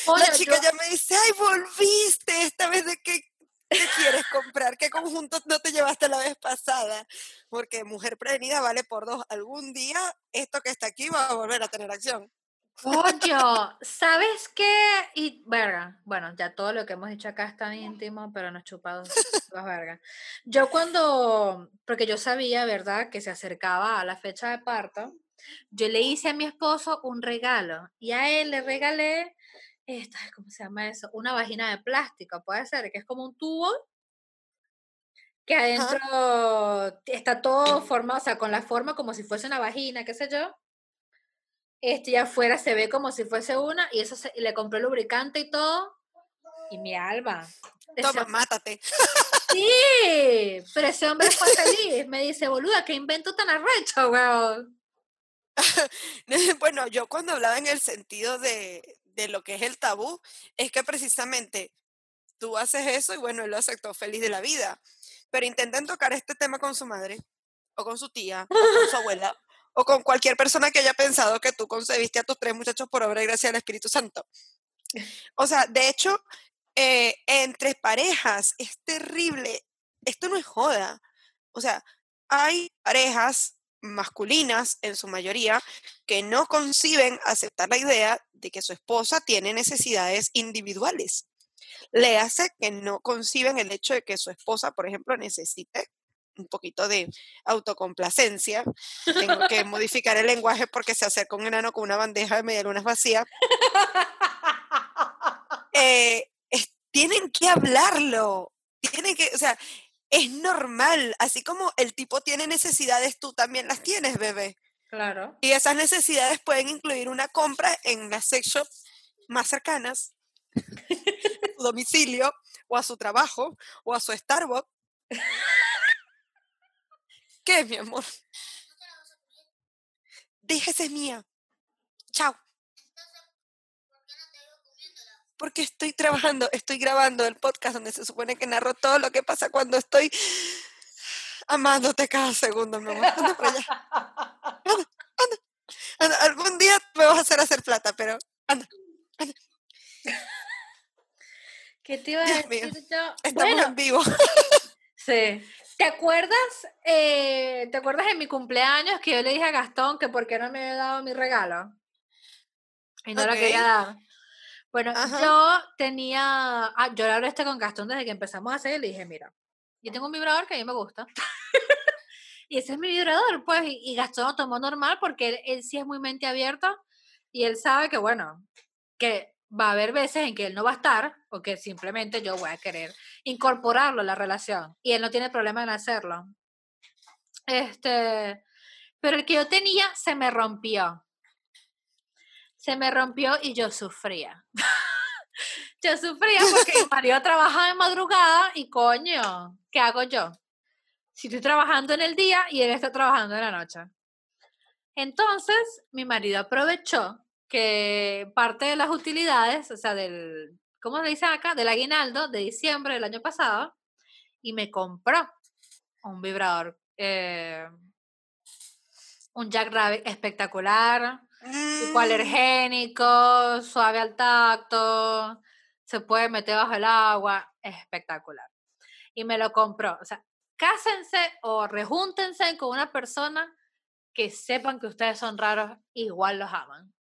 La chica yo- ya me dice, ay, volviste. Esta vez de qué, qué quieres comprar, qué conjunto no te llevaste la vez pasada. Porque mujer prevenida vale por dos. Algún día esto que está aquí va a volver a tener acción. Coño, ¿sabes qué? Y, verga, bueno, ya todo lo que hemos dicho acá está íntimo, pero no chupado las vergas. Yo cuando, porque yo sabía, ¿verdad?, que se acercaba a la fecha de parto, yo le hice a mi esposo un regalo y a él le regalé, esta, ¿cómo se llama eso? Una vagina de plástico, puede ser, que es como un tubo que adentro está todo formado, o sea, con la forma como si fuese una vagina, qué sé yo. Este, y afuera se ve como si fuese una, y eso se- y le compré lubricante y todo. Y mi alma. Toma, mátate. Sí, pero ese hombre fue feliz. Me dice, boluda, qué invento tan arrecho, weón. Bueno, yo cuando hablaba en el sentido de, de lo que es el tabú, es que precisamente tú haces eso y bueno, él lo aceptó feliz de la vida. Pero intenten tocar este tema con su madre, o con su tía, o con su abuela, o con cualquier persona que haya pensado que tú concebiste a tus tres muchachos por obra y gracia del Espíritu Santo. O sea, de hecho, eh, entre parejas es terrible. Esto no es joda. O sea, hay parejas masculinas en su mayoría que no conciben aceptar la idea de que su esposa tiene necesidades individuales. Le hace que no conciben el hecho de que su esposa, por ejemplo, necesite un poquito de autocomplacencia. Tengo que modificar el lenguaje porque se acerca un enano con una bandeja de medialunas vacía. Eh, es- tienen que hablarlo. Tienen que, o sea, es normal. Así como el tipo tiene necesidades, tú también las tienes, bebé. Claro. Y esas necesidades pueden incluir una compra en las sex shop más cercanas, a su domicilio, o a su trabajo, o a su Starbucks. ¿Qué, mi amor? Déjese mía. Chao. Porque estoy trabajando, estoy grabando el podcast donde se supone que narro todo lo que pasa cuando estoy amándote cada segundo, mi amor. Anda para allá. Anda, anda. Anda, Algún día me vas a hacer hacer plata, pero anda. ¿Qué te iba a decir yo? Estamos Bueno, en vivo. Sí. ¿Te acuerdas, eh, ¿te acuerdas de mi cumpleaños que yo le dije a Gastón que por qué no me había dado mi regalo? Y no lo quería dar. Bueno, Ajá. yo tenía, ah, yo hablé este con Gastón desde que empezamos a hacer y le dije, mira, yo tengo un vibrador que a mí me gusta. y ese es mi vibrador, pues, y, y Gastón lo tomó normal porque él, él sí es muy mente abierta y él sabe que, bueno, que va a haber veces en que él no va a estar o que simplemente yo voy a querer incorporarlo a la relación y él no tiene problema en hacerlo. Este, pero el que yo tenía se me rompió. Se me rompió y yo sufría. yo sufría porque mi marido trabajaba de madrugada y coño, ¿qué hago yo? Si estoy trabajando en el día y él está trabajando en la noche. Entonces, mi marido aprovechó que parte de las utilidades, o sea, del, ¿cómo le dicen acá? Del aguinaldo de diciembre del año pasado, y me compró un vibrador, eh, un Jackrabbit espectacular, tipo Mm, alergénico, suave al tacto, se puede meter bajo el agua, espectacular. Y me lo compró. O sea, cásense o rejúntense con una persona que sepan que ustedes son raros, igual los aman.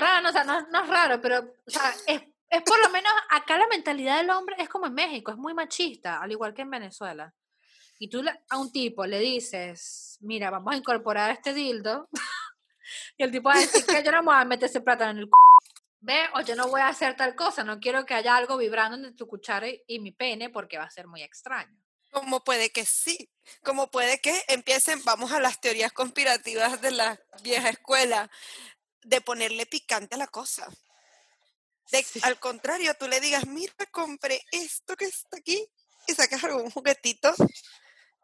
No, o sea, no, no es raro, pero o sea, es, es por lo menos acá la mentalidad del hombre es como en México, es muy machista, al igual que en Venezuela. Y tú a un tipo le dices, mira, vamos a incorporar este dildo, y el tipo va a decir que yo no me voy a meter ese plátano en el c ve, o yo no voy a hacer tal cosa, no quiero que haya algo vibrando entre tu cuchara y, y mi pene porque va a ser muy extraño. Como puede que sí, como puede que empiecen, vamos a las teorías conspirativas de la vieja escuela, de ponerle picante a la cosa. De, Sí. Al contrario, tú le digas, mira, compré esto que está aquí, y sacas algún juguetito,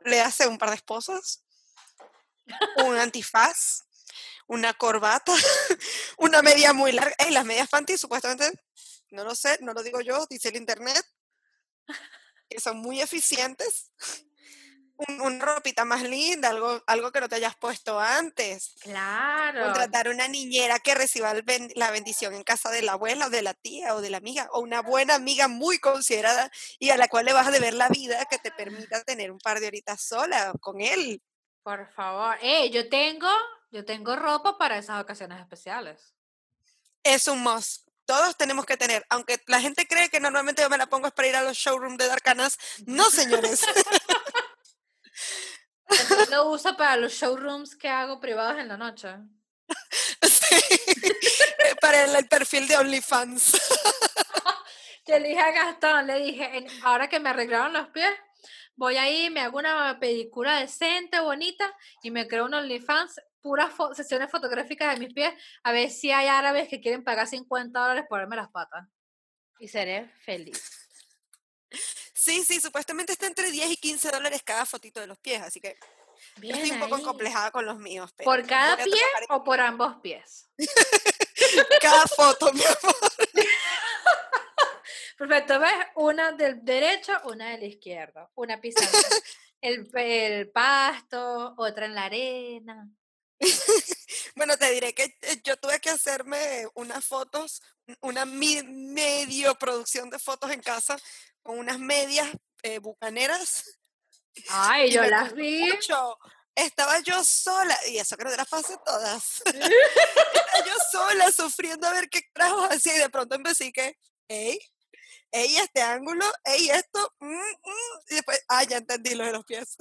le hace un par de esposas, un antifaz, una corbata, una media muy larga. Ey, las medias panty supuestamente, no lo sé, no lo digo yo, dice el internet, que son muy eficientes. Un- una ropita más linda, algo, algo que no te hayas puesto antes. Claro. Contratar una niñera que reciba ben- la bendición en casa de la abuela o de la tía o de la amiga, o una buena amiga muy considerada y a la cual le vas a deber la vida que te permita tener un par de horitas sola con él. Por favor. Eh, yo tengo, yo tengo ropa para esas ocasiones especiales. Es un must. Todos tenemos que tener, aunque la gente cree que normalmente yo me la pongo es para ir a los showrooms de Darkanas. No, señores. Entonces lo uso para los showrooms que hago privados en la noche. Sí. para el, el perfil de OnlyFans. Yo le dije a Gastón, le dije, "En- ahora que me arreglaron los pies, voy ahí, me hago una pedicura decente, bonita, y me creo un OnlyFans, puras fo- sesiones fotográficas de mis pies, a ver si hay árabes que quieren pagar 50 dólares por verme las patas. Y seré feliz. Sí, sí, supuestamente está entre 10 y 15 dólares cada fotito de los pies, así que Bien estoy un poco ahí. complejada con los míos. Pero ¿Por cada pie o por ambos pies? cada foto, mi amor. Perfecto, ¿ves? Una del derecho, una del izquierdo. Una pisando el, el pasto, otra en la arena. Bueno, te diré que eh, yo tuve que hacerme unas fotos, una medio producción de fotos en casa con unas medias eh, bucaneras. Ay, y yo las vi. mucho. Estaba yo sola, y eso que no te las pasé todas. Estaba yo sola sufriendo a ver qué trajo así, y de pronto empecé que, ey, ey, este ángulo, ey, esto, mm, mm", y después, ah, ya entendí lo de los pies.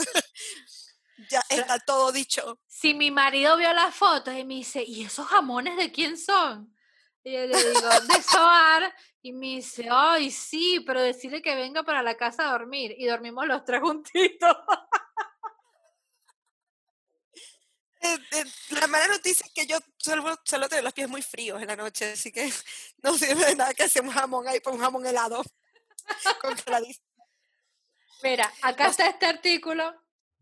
Ya está todo dicho. Si mi marido vio las fotos y me dice, ¿y esos jamones de quién son? Y yo le digo, de Soar. Y me dice, ay, sí, pero decirle que venga para la casa a dormir. Y dormimos los tres juntitos. Eh, eh, la mala noticia es que yo suelo, suelo tener los pies muy fríos en la noche, así que no sirve de nada que hacemos jamón ahí, por un jamón helado. Mira, acá está este artículo,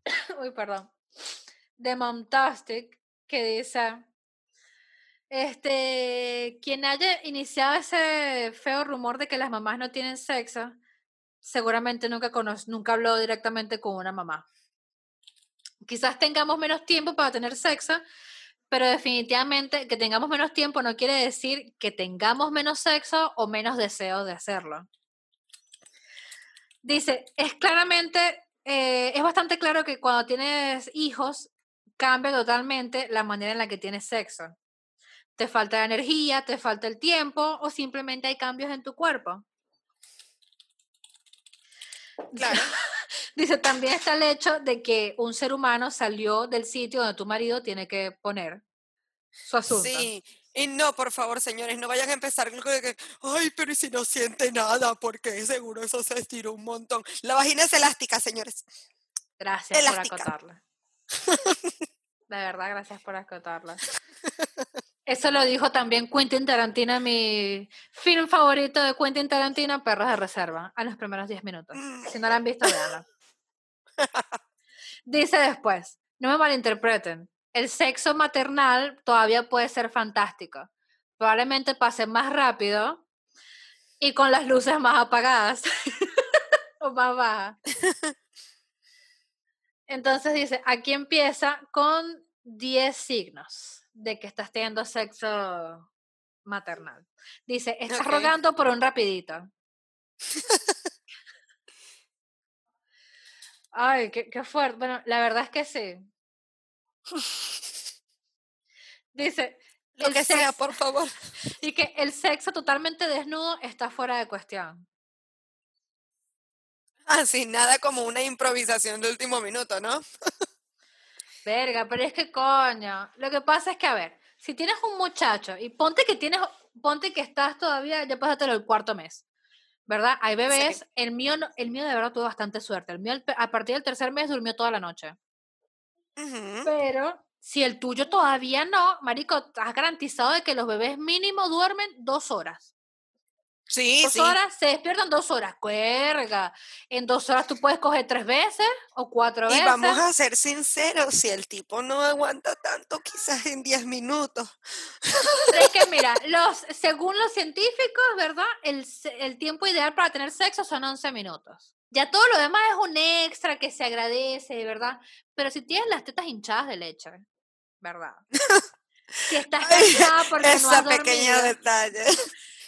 uy, perdón, de Momtastic, que dice, este, quien haya iniciado ese feo rumor de que las mamás no tienen sexo, seguramente nunca, cono- nunca habló directamente con una mamá. Quizás tengamos menos tiempo para tener sexo, pero definitivamente que tengamos menos tiempo no quiere decir que tengamos menos sexo o menos deseo de hacerlo. Dice, es claramente, eh, es bastante claro que cuando tienes hijos cambia totalmente la manera en la que tienes sexo. Te falta energía, te falta el tiempo o simplemente hay cambios en tu cuerpo. Claro. Dice, también está el hecho de que un ser humano salió del sitio donde tu marido tiene que poner su asunto. Sí. Y no, por favor, señores, no vayan a empezar con que, ay, pero ¿y si no siente nada? Porque seguro eso se estiró un montón. La vagina es elástica, señores. Gracias elástica. por acotarla. De verdad, gracias por acotarla. Eso lo dijo también Quentin Tarantino, mi film favorito de Quentin Tarantino, Perros de Reserva, a los primeros 10 minutos. Si no la han visto, véanla. Dice después, no me malinterpreten, el sexo maternal todavía puede ser fantástico. Probablemente pase más rápido y con las luces más apagadas o más bajas. Entonces dice, aquí empieza con 10 signos de que estás teniendo sexo maternal. Dice, estás rogando por un rapidito. Ay, qué, qué fuerte. Bueno, la verdad es que sí. Dice, Lo que sea, por favor. y que el sexo totalmente desnudo está fuera de cuestión. Así, nada como una improvisación de último minuto, ¿no? Verga, pero es que coño. Lo que pasa es que, a ver, si tienes un muchacho y ponte que tienes, ponte que estás todavía, ya pásatelo el cuarto mes, ¿verdad? Hay bebés, el mío, el mío de verdad tuvo bastante suerte. El mío a partir del tercer mes durmió toda la noche. Pero si el tuyo todavía no, marico, estás garantizado de que los bebés mínimo duermen dos horas. Sí, Dos sí. horas, se despiertan dos horas. Cuerga. En dos horas tú puedes coger tres veces o cuatro Y veces. vamos a ser sinceros, si el tipo no aguanta tanto, quizás en 10 minutos. Es que mira, los, según los científicos, ¿verdad? El, el tiempo ideal para tener sexo son 11 minutos. Ya todo lo demás es un extra que se agradece, ¿verdad? Pero si tienes las tetas hinchadas de leche, ¿verdad? Si estás cansada porque no has dormido, detalle.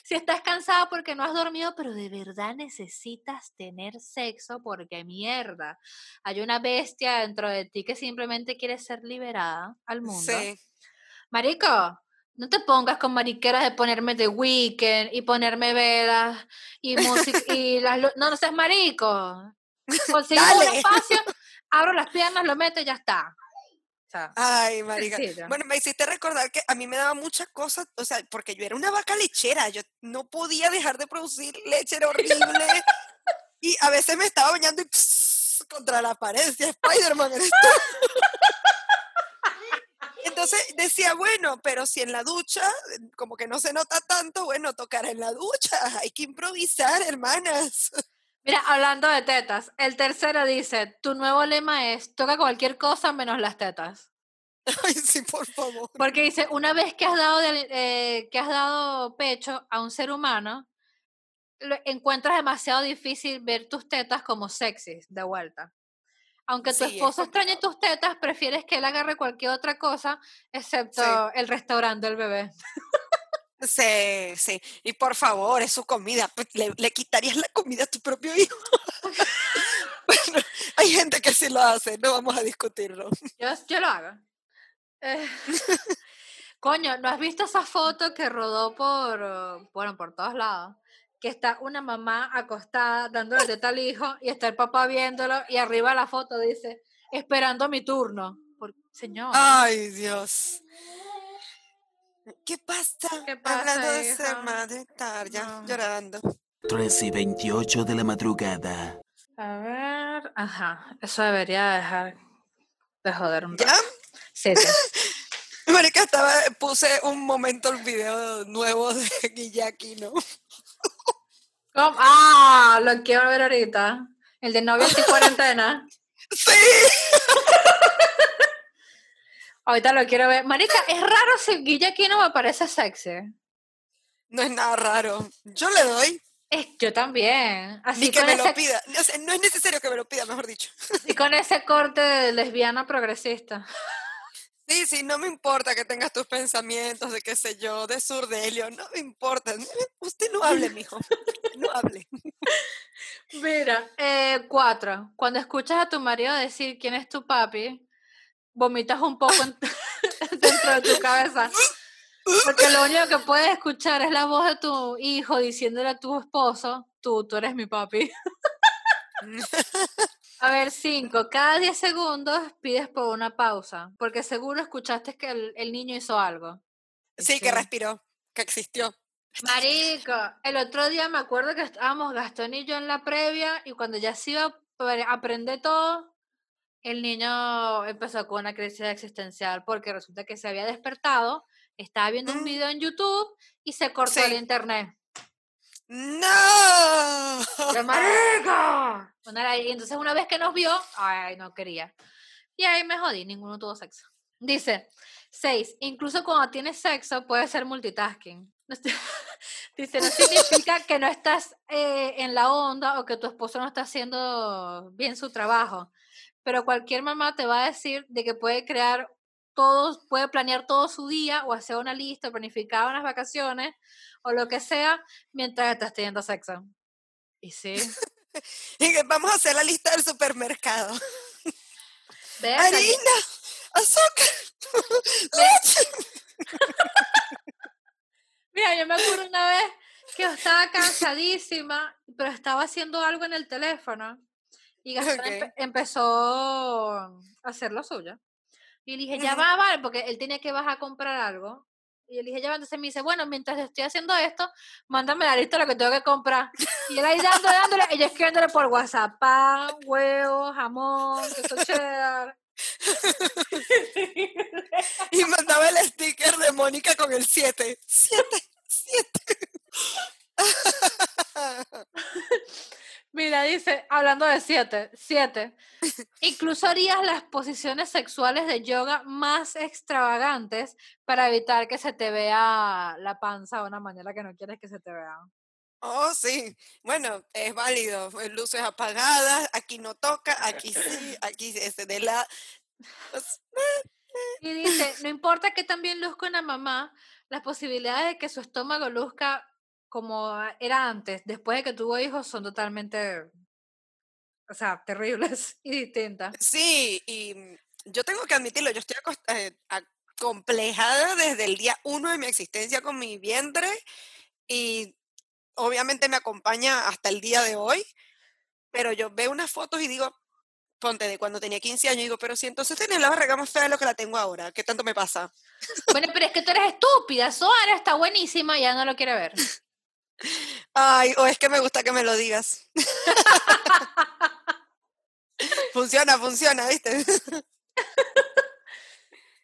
si estás cansado porque no has dormido, pero de verdad necesitas tener sexo porque mierda, hay una bestia dentro de ti que simplemente quiere ser liberada al mundo. Sí. Marico, no te pongas con mariqueras de ponerme The Weekend y ponerme velas y música y las no, no seas marico. Consigo un espacio, abro las piernas, lo meto y ya está. O sea, Ay, marica. Sencillo. Bueno, me hiciste recordar que a mí me daba muchas cosas, o sea, porque yo era una vaca lechera, yo no podía dejar de producir leche, era horrible. y a veces me estaba bañando y contra la pared, Spider-Man eres tú". Entonces decía, bueno, pero si en la ducha, como que no se nota tanto, bueno, tocar en la ducha, hay que improvisar, hermanas. Mira, hablando de tetas, el tercero dice, tu nuevo lema es, toca cualquier cosa menos las tetas. Ay, sí, por favor. Porque dice, una vez que has dado, de- eh, que has dado pecho a un ser humano, lo- encuentras demasiado difícil ver tus tetas como sexys de vuelta. Aunque tu Sí, es esposo extrañe tus tetas, prefieres que él agarre cualquier otra cosa, excepto el restaurante del bebé. Sí, sí. Y por favor, es su comida. pues, Le, le quitarías la comida a tu propio hijo. bueno, hay gente que sí lo hace, no vamos a discutirlo. Yo, yo lo hago. Eh, Coño, ¿no has visto esa foto que rodó por, bueno, por todos lados? Que está una mamá acostada dándole teta al hijo y está el papá viéndolo y arriba la foto dice, esperando mi turno. Por, señor, Ay, Dios. ¿Qué pasa? ¿Qué pasa, Hablando de ser madre, estar ya No. llorando. 3 y 28 de la madrugada. a ver, ajá, eso debería dejar de joder un ¿Ya? Sí, sí. Marica, estaba, puse un momento el video nuevo de Guillaquino. Ah, lo quiero ver ahorita. El de novia y cuarentena. Sí. Ahorita lo quiero ver. Marica, es raro si Guilla aquí no me parece sexy. No es nada raro. Yo le doy. Es, yo también. Así Ni que me lo pida. O sea, no es necesario que me lo pida, mejor dicho. y con ese corte de lesbiana progresista. Sí, sí, no me importa que tengas tus pensamientos de qué sé yo, de surdelio, no me importa. Usted no hable, mijo. No hable. Mira, eh, cuatro. Cuando escuchas a tu marido decir quién es tu papi, vomitas un poco en- dentro de tu cabeza. Porque lo único que puedes escuchar es la voz de tu hijo diciéndole a tu esposo, tú, tú eres mi papi. A ver, cinco. Cada 10 segundos pides por una pausa, porque seguro escuchaste que el, el niño hizo algo. Sí, que respiró, que existió. Marico, el otro día me acuerdo que estábamos Gastón y yo en la previa y cuando ya se iba a pre- aprender todo, el niño empezó con una crisis existencial porque resulta que se había despertado, estaba viendo un Mm. video en YouTube y se cortó el internet. ¡No! ¡Qué Y entonces una vez que nos vio, ay, no quería. Y ahí me jodí, ninguno tuvo sexo. Dice, seis, incluso cuando tienes sexo puede ser multitasking. Dice, no significa que no estás eh, en la onda o que tu esposo no está haciendo bien su trabajo. Pero cualquier mamá te va a decir de que puede crear todos, puede planear todo su día o hacer una lista, planificar unas vacaciones o lo que sea mientras estás teniendo sexo. Y sí. Vamos a hacer la lista del supermercado. Harina, azúcar, leche. Mira, yo me acuerdo una vez que estaba cansadísima, pero estaba haciendo algo en el teléfono y Gastón empe- Ok. empezó a hacer lo suyo. Y le dije, ya va, vale, porque él tenía que bajar a comprar algo. Y yo le dije, ya va, entonces me dice, bueno, mientras estoy haciendo esto, mándame la lista de lo que tengo que comprar. Y él ahí dándole, dándole, y yo escribiéndole por WhatsApp, pan, huevo, jamón, queso cheddar. Y mandaba el sticker de Mónica con el 7. 7, 7. Mira, dice, hablando de siete, siete, incluso harías las posiciones sexuales de yoga más extravagantes para evitar que se te vea la panza de una manera que no quieres que se te vea. Oh, sí. Bueno, es válido. eh, Luces apagadas, aquí no toca, aquí sí, aquí es de la... Pues, Y dice, no importa que también luzca una mamá, las posibilidades de que su estómago luzca como era antes, después de que tuvo hijos, son totalmente, o sea, terribles y distintas. Sí, y mm, yo tengo que admitirlo, yo estoy eh, acomplejada desde el día uno de mi existencia con mi vientre y obviamente me acompaña hasta el día de hoy, pero yo veo unas fotos y digo, ponte de cuando tenía 15 años, y digo, pero si entonces tenía la barriga más fea de lo que la tengo ahora, ¿qué tanto me pasa? Bueno, pero es que tú eres estúpida, Soara está buenísima, ya no lo quiere ver. Ay, o es que me gusta que me lo digas. funciona, funciona, ¿viste?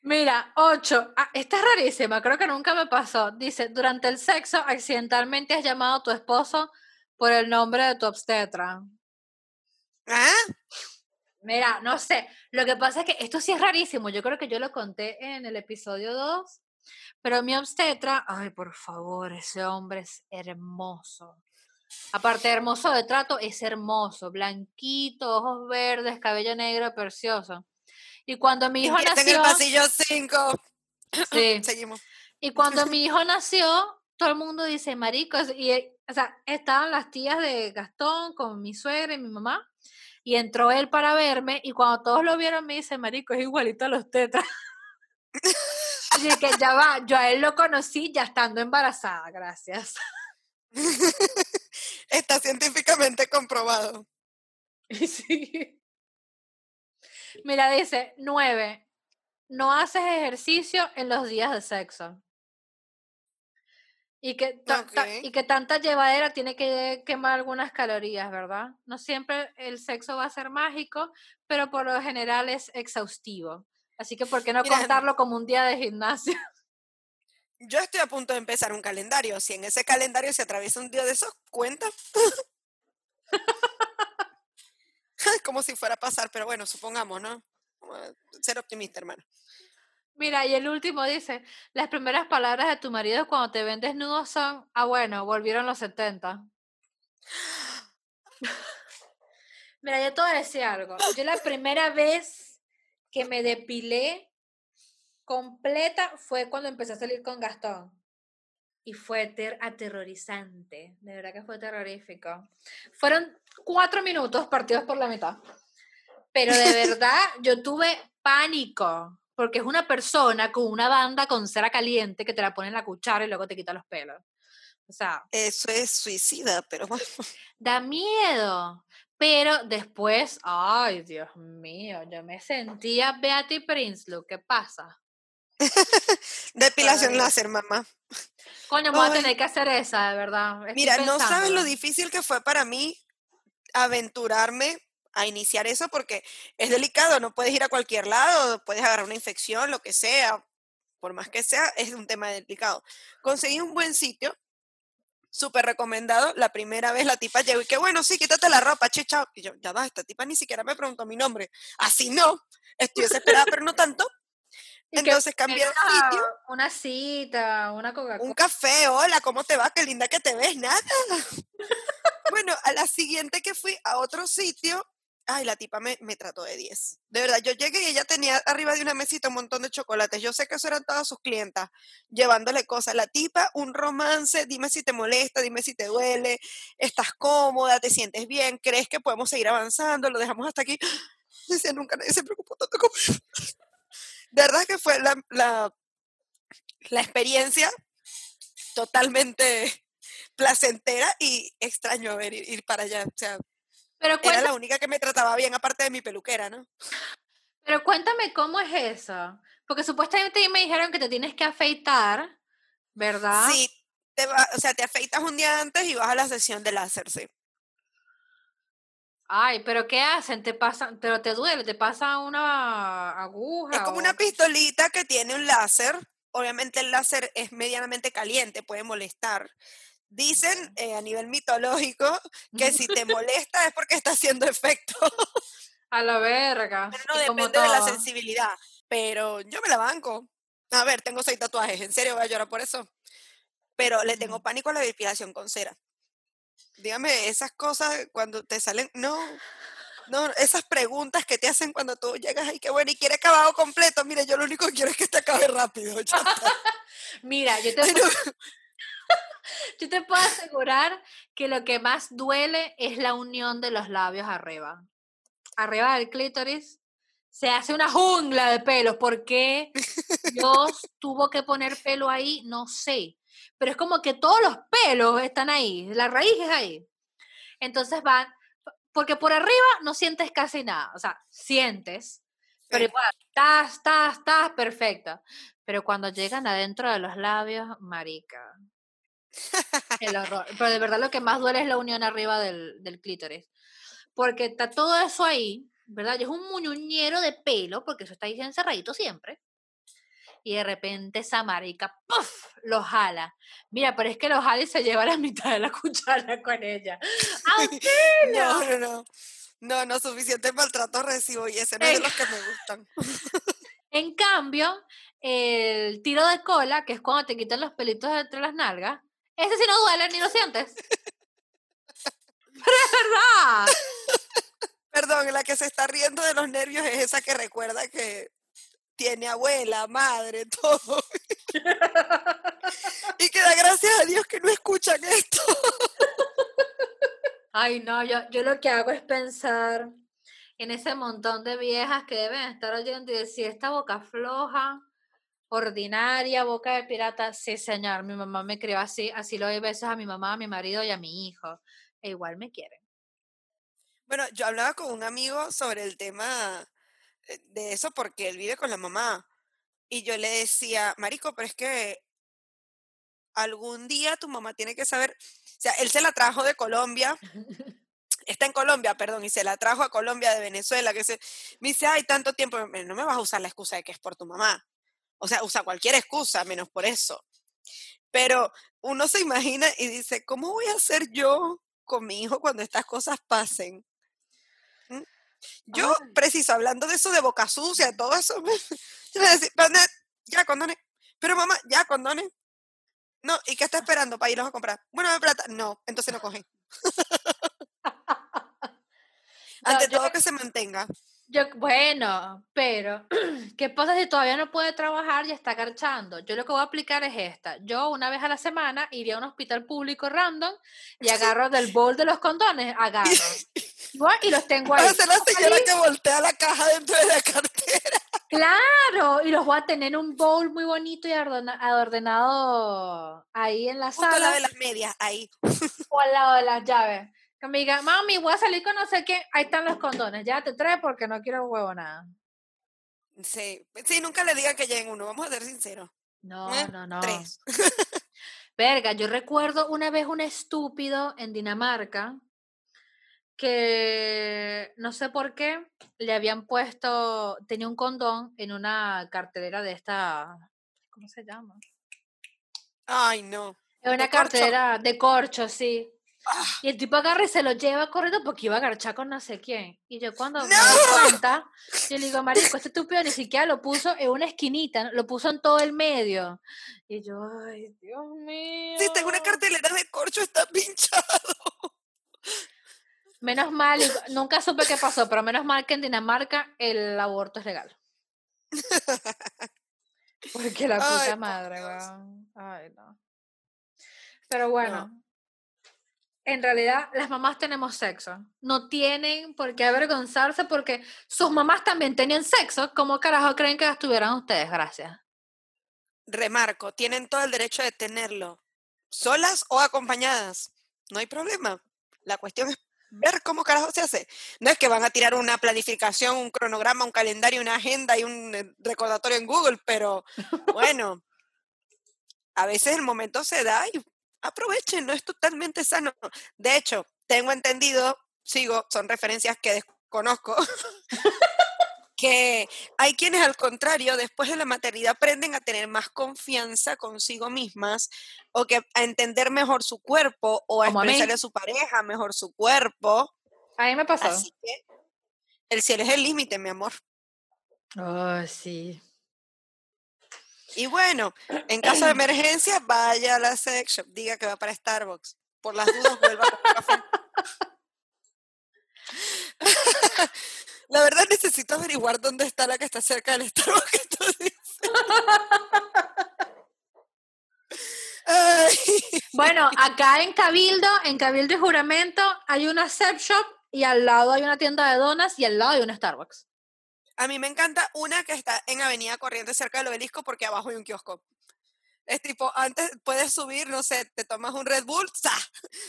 Mira, 8. esta es rarísima, creo que nunca me pasó. Dice, durante el sexo accidentalmente has llamado a tu esposo por el nombre de tu obstetra. ¿Ah? Mira, no sé, lo que pasa es que esto sí es rarísimo, yo creo que yo lo conté en el episodio 2, pero mi obstetra, ay, por favor, ese hombre es hermoso. Aparte de hermoso de trato, es hermoso, blanquito, ojos verdes, cabello negro, precioso. Y cuando mi hijo Empieza en el nació, pasillo 5. sí, Seguimos. y cuando mi hijo nació, todo el mundo dice, maricos, y, eh, o sea, estaban las tías de Gastón con mi suegra y mi mamá, y entró él para verme, y cuando todos lo vieron me dice, marico, es igualito a los tetras. y que ya va, yo a él lo conocí ya estando embarazada, gracias. Está científicamente comprobado. Sí. Mira, dice, nueve, no haces ejercicio en los días de sexo. Y que, y que tanta llevadera tiene que quemar algunas calorías, ¿verdad? No siempre el sexo va a ser mágico, pero por lo general es exhaustivo. Así que, ¿por qué no Mira, contarlo como un día de gimnasio? Yo estoy a punto de empezar un calendario. Si en ese calendario se atraviesa un día de esos, cuenta. Como si fuera a pasar, pero bueno, supongamos, ¿no? Ser optimista, hermano. Mira, y el último dice, las primeras palabras de tu marido cuando te ven desnudo son, ah, bueno, volvieron los 70. Mira, yo te voy a decir algo. Yo la primera vez que me depilé completa fue cuando empecé a salir con Gastón. Y fue ter- aterrorizante. De verdad que fue terrorífico. Fueron cuatro minutos partidos por la mitad. Pero de verdad, yo tuve pánico. Porque es una persona con una banda con cera caliente que te la pone en la cuchara y luego te quita los pelos. O sea, Eso es suicida, pero bueno. da miedo. Pero después, ay, Dios mío, yo me sentía Beatty Prinsloo. ¿Qué pasa? Depilación láser, mamá. Coño, voy a tener que hacer esa, de verdad. estoy Mira, no sabes lo difícil que fue para mí aventurarme a iniciar eso porque es delicado, no puedes ir a cualquier lado, puedes agarrar una infección, lo que sea, por más que sea, es un tema delicado. Conseguí un buen sitio, súper recomendado, la primera vez la tipa llegó y que bueno, sí, quítate la ropa, che, chao. Y yo, ya va, esta tipa ni siquiera me preguntó mi nombre. Así no, estoy desesperada, pero no tanto. Entonces cambié de sitio. Una cita, una Un Coca-Cola. café, hola, ¿cómo te va? Qué linda que te ves, nada. bueno, a la siguiente que fui a otro sitio, ay, la tipa me, me trató de 10. De verdad, yo llegué y ella tenía arriba de una mesita un montón de chocolates. Yo sé que eso eran todas sus clientas, llevándole cosas. La tipa, un romance, dime si te molesta, dime si te duele, estás cómoda, te sientes bien, crees que podemos seguir avanzando, lo dejamos hasta aquí. Decía, nunca nadie se preocupó tanto como yo. De verdad que fue la, la, la experiencia totalmente placentera y extraño ver ir, ir para allá. O sea, Pero, era la única que me trataba bien, aparte de mi peluquera, ¿no? pero cuéntame cómo es eso. Porque supuestamente me dijeron que te tienes que afeitar, ¿verdad? Sí, te va- o sea, te afeitas un día antes y vas a la sesión de láser, sí. Ay, pero ¿qué hacen? Te pasan, pero te duele, te pasa una aguja. Es como o- una pistolita que tiene un láser. Obviamente el láser es medianamente caliente, puede molestar. Dicen eh, a nivel mitológico que si te molesta es porque está haciendo efecto. A la verga. Pero no depende de la sensibilidad. Pero yo me la banco. A ver, tengo seis tatuajes. ¿En serio voy a llorar por eso? Pero le tengo pánico a la depilación con cera. Dígame, esas cosas cuando te salen. No. No, esas preguntas que te hacen cuando tú llegas ahí, que bueno, y quiere acabado completo. Mire, yo lo único que quiero es que te acabe rápido. Mira, yo te, Ay. Yo te puedo asegurar que lo que más duele es la unión de los labios arriba. Arriba del clítoris se hace una jungla de pelos. ¿Por qué Dios tuvo que poner pelo ahí? No sé. Pero es como que todos los pelos están ahí, la raíz es ahí. Entonces van, porque por arriba no sientes casi nada, o sea, sientes, pero igual, estás, estás, estás perfecta. Pero cuando llegan adentro de los labios, marica. El horror. Pero de verdad lo que más duele es la unión arriba del, del clítoris. Porque está todo eso ahí, ¿verdad? Y es un muñuñero de pelo, porque eso está ahí encerradito siempre. Y de repente esa marica, ¡puf! lo jala. Mira, pero es que lo jala y se lleva la mitad de la cuchara con ella. ¡Auxilio! No, no, no. No, no, suficiente maltrato recibo y ese no es de los que me gustan. En cambio, el tiro de cola, que es cuando te quitan los pelitos de entre las nalgas, ese sí no duele ni lo sientes. Pero es verdad. Perdón, la que se está riendo de los nervios es esa que recuerda que tiene abuela, madre, todo. y que da gracias a Dios que no escuchan esto. Ay, no, yo, yo lo que hago es pensar en ese montón de viejas que deben estar oyendo y decir, esta boca floja, ordinaria, boca de pirata. Sí, señor, mi mamá me crió así, así lo doy besos a mi mamá, a mi marido y a mi hijo. E igual me quieren. Bueno, yo hablaba con un amigo sobre el tema eh, de eso porque él vive con la mamá. Y yo le decía, Marico, pero es que algún día tu mamá tiene que saber, o sea, él se la trajo de Colombia, está en Colombia, perdón, y se la trajo a Colombia de Venezuela, que se, me dice, ay, tanto tiempo, "Me- no me vas a usar la excusa de que es por tu mamá. O sea, usa cualquier excusa, menos por eso. Pero uno se imagina y dice, ¿cómo voy a hacer yo con mi hijo cuando estas cosas pasen? ¿Mm? Yo, Ay. preciso, hablando de eso de boca sucia, todo eso, yo le decía, "Pero, ne- ya condone. Pero mamá, ya condone. No, ¿y qué está esperando para irlos a comprar? Bueno, de plata. No, entonces no cogen. Ante todo que se mantenga. Yo, bueno, pero, ¿qué pasa si todavía no puede trabajar y está garchando? Yo lo que voy a aplicar es esta. Yo una vez a la semana iría a un hospital público random y agarro del bol de los condones, agarro. Igual, Y los tengo ahí. La ¿Cómo señora que voltea la caja dentro de la cartera. Claro, y los voy a tener en un bowl muy bonito y ordena- ordenado ahí en la Justo al lado sala de las medias, ahí. o al lado de las llaves. Que me diga, mami, voy a salir con no sé qué, ahí están los condones, ya te trae porque no quiero huevo nada. Sí, sí, nunca le digan que lleguen uno, vamos a ser sinceros. No, ¿eh? no, no. Tres. Verga, yo recuerdo una vez un estúpido en Dinamarca que no sé por qué le habían puesto, tenía un condón en una cartelera de esta, ¿cómo se llama? Ay, no. En una ¿De corcho? cartelera de corcho, sí. Ah, Y el tipo agarra y se lo lleva corriendo porque iba a garchar con no sé quién. Y yo cuando me ¡No! doy cuenta, yo le digo, marico, este estúpido ni siquiera lo puso en una esquinita, lo puso en todo el medio. Y yo, ay, Dios mío. sí, tengo una cartelera de corcho, está pinchado. Menos mal, nunca supe qué pasó, pero menos mal que en Dinamarca el aborto es legal. Porque la Ay, puta por madre. Ay, no. Pero bueno, en realidad las mamás tenemos sexo. No tienen por qué avergonzarse porque sus mamás también tenían sexo. ¿Cómo carajo creen que las tuvieran ustedes? Gracias. Remarco, tienen todo el derecho de tenerlo, solas o acompañadas. No hay problema. La cuestión es ver cómo carajo se hace. No es que van a tirar una planificación, un cronograma, un calendario, una agenda y un eh, recordatorio en Google, pero bueno, a veces el momento se da y aprovechen, no es totalmente sano. De hecho, tengo entendido, sigo, son referencias que desconozco, que hay quienes al contrario, después de la maternidad aprenden a tener más confianza consigo mismas o que a entender mejor su cuerpo o a Como a expresarle a su pareja mejor su cuerpo. A mí me pasó. Así que el cielo es el límite, mi amor. Oh, sí. Y bueno, en caso de emergencia, vaya a la sex shop, diga que va para Starbucks. Por las dudas, vuelva a café. La verdad necesito averiguar dónde está la que está cerca del Starbucks. que Bueno, acá en Cabildo, en Cabildo y Juramento, hay una Sep Shop y al lado hay una tienda de donas y al lado hay una Starbucks. A mí me encanta una que está en Avenida Corrientes cerca del obelisco porque abajo hay un kiosco. Es tipo, antes puedes subir, no sé, te tomas un Red Bull, ¡za!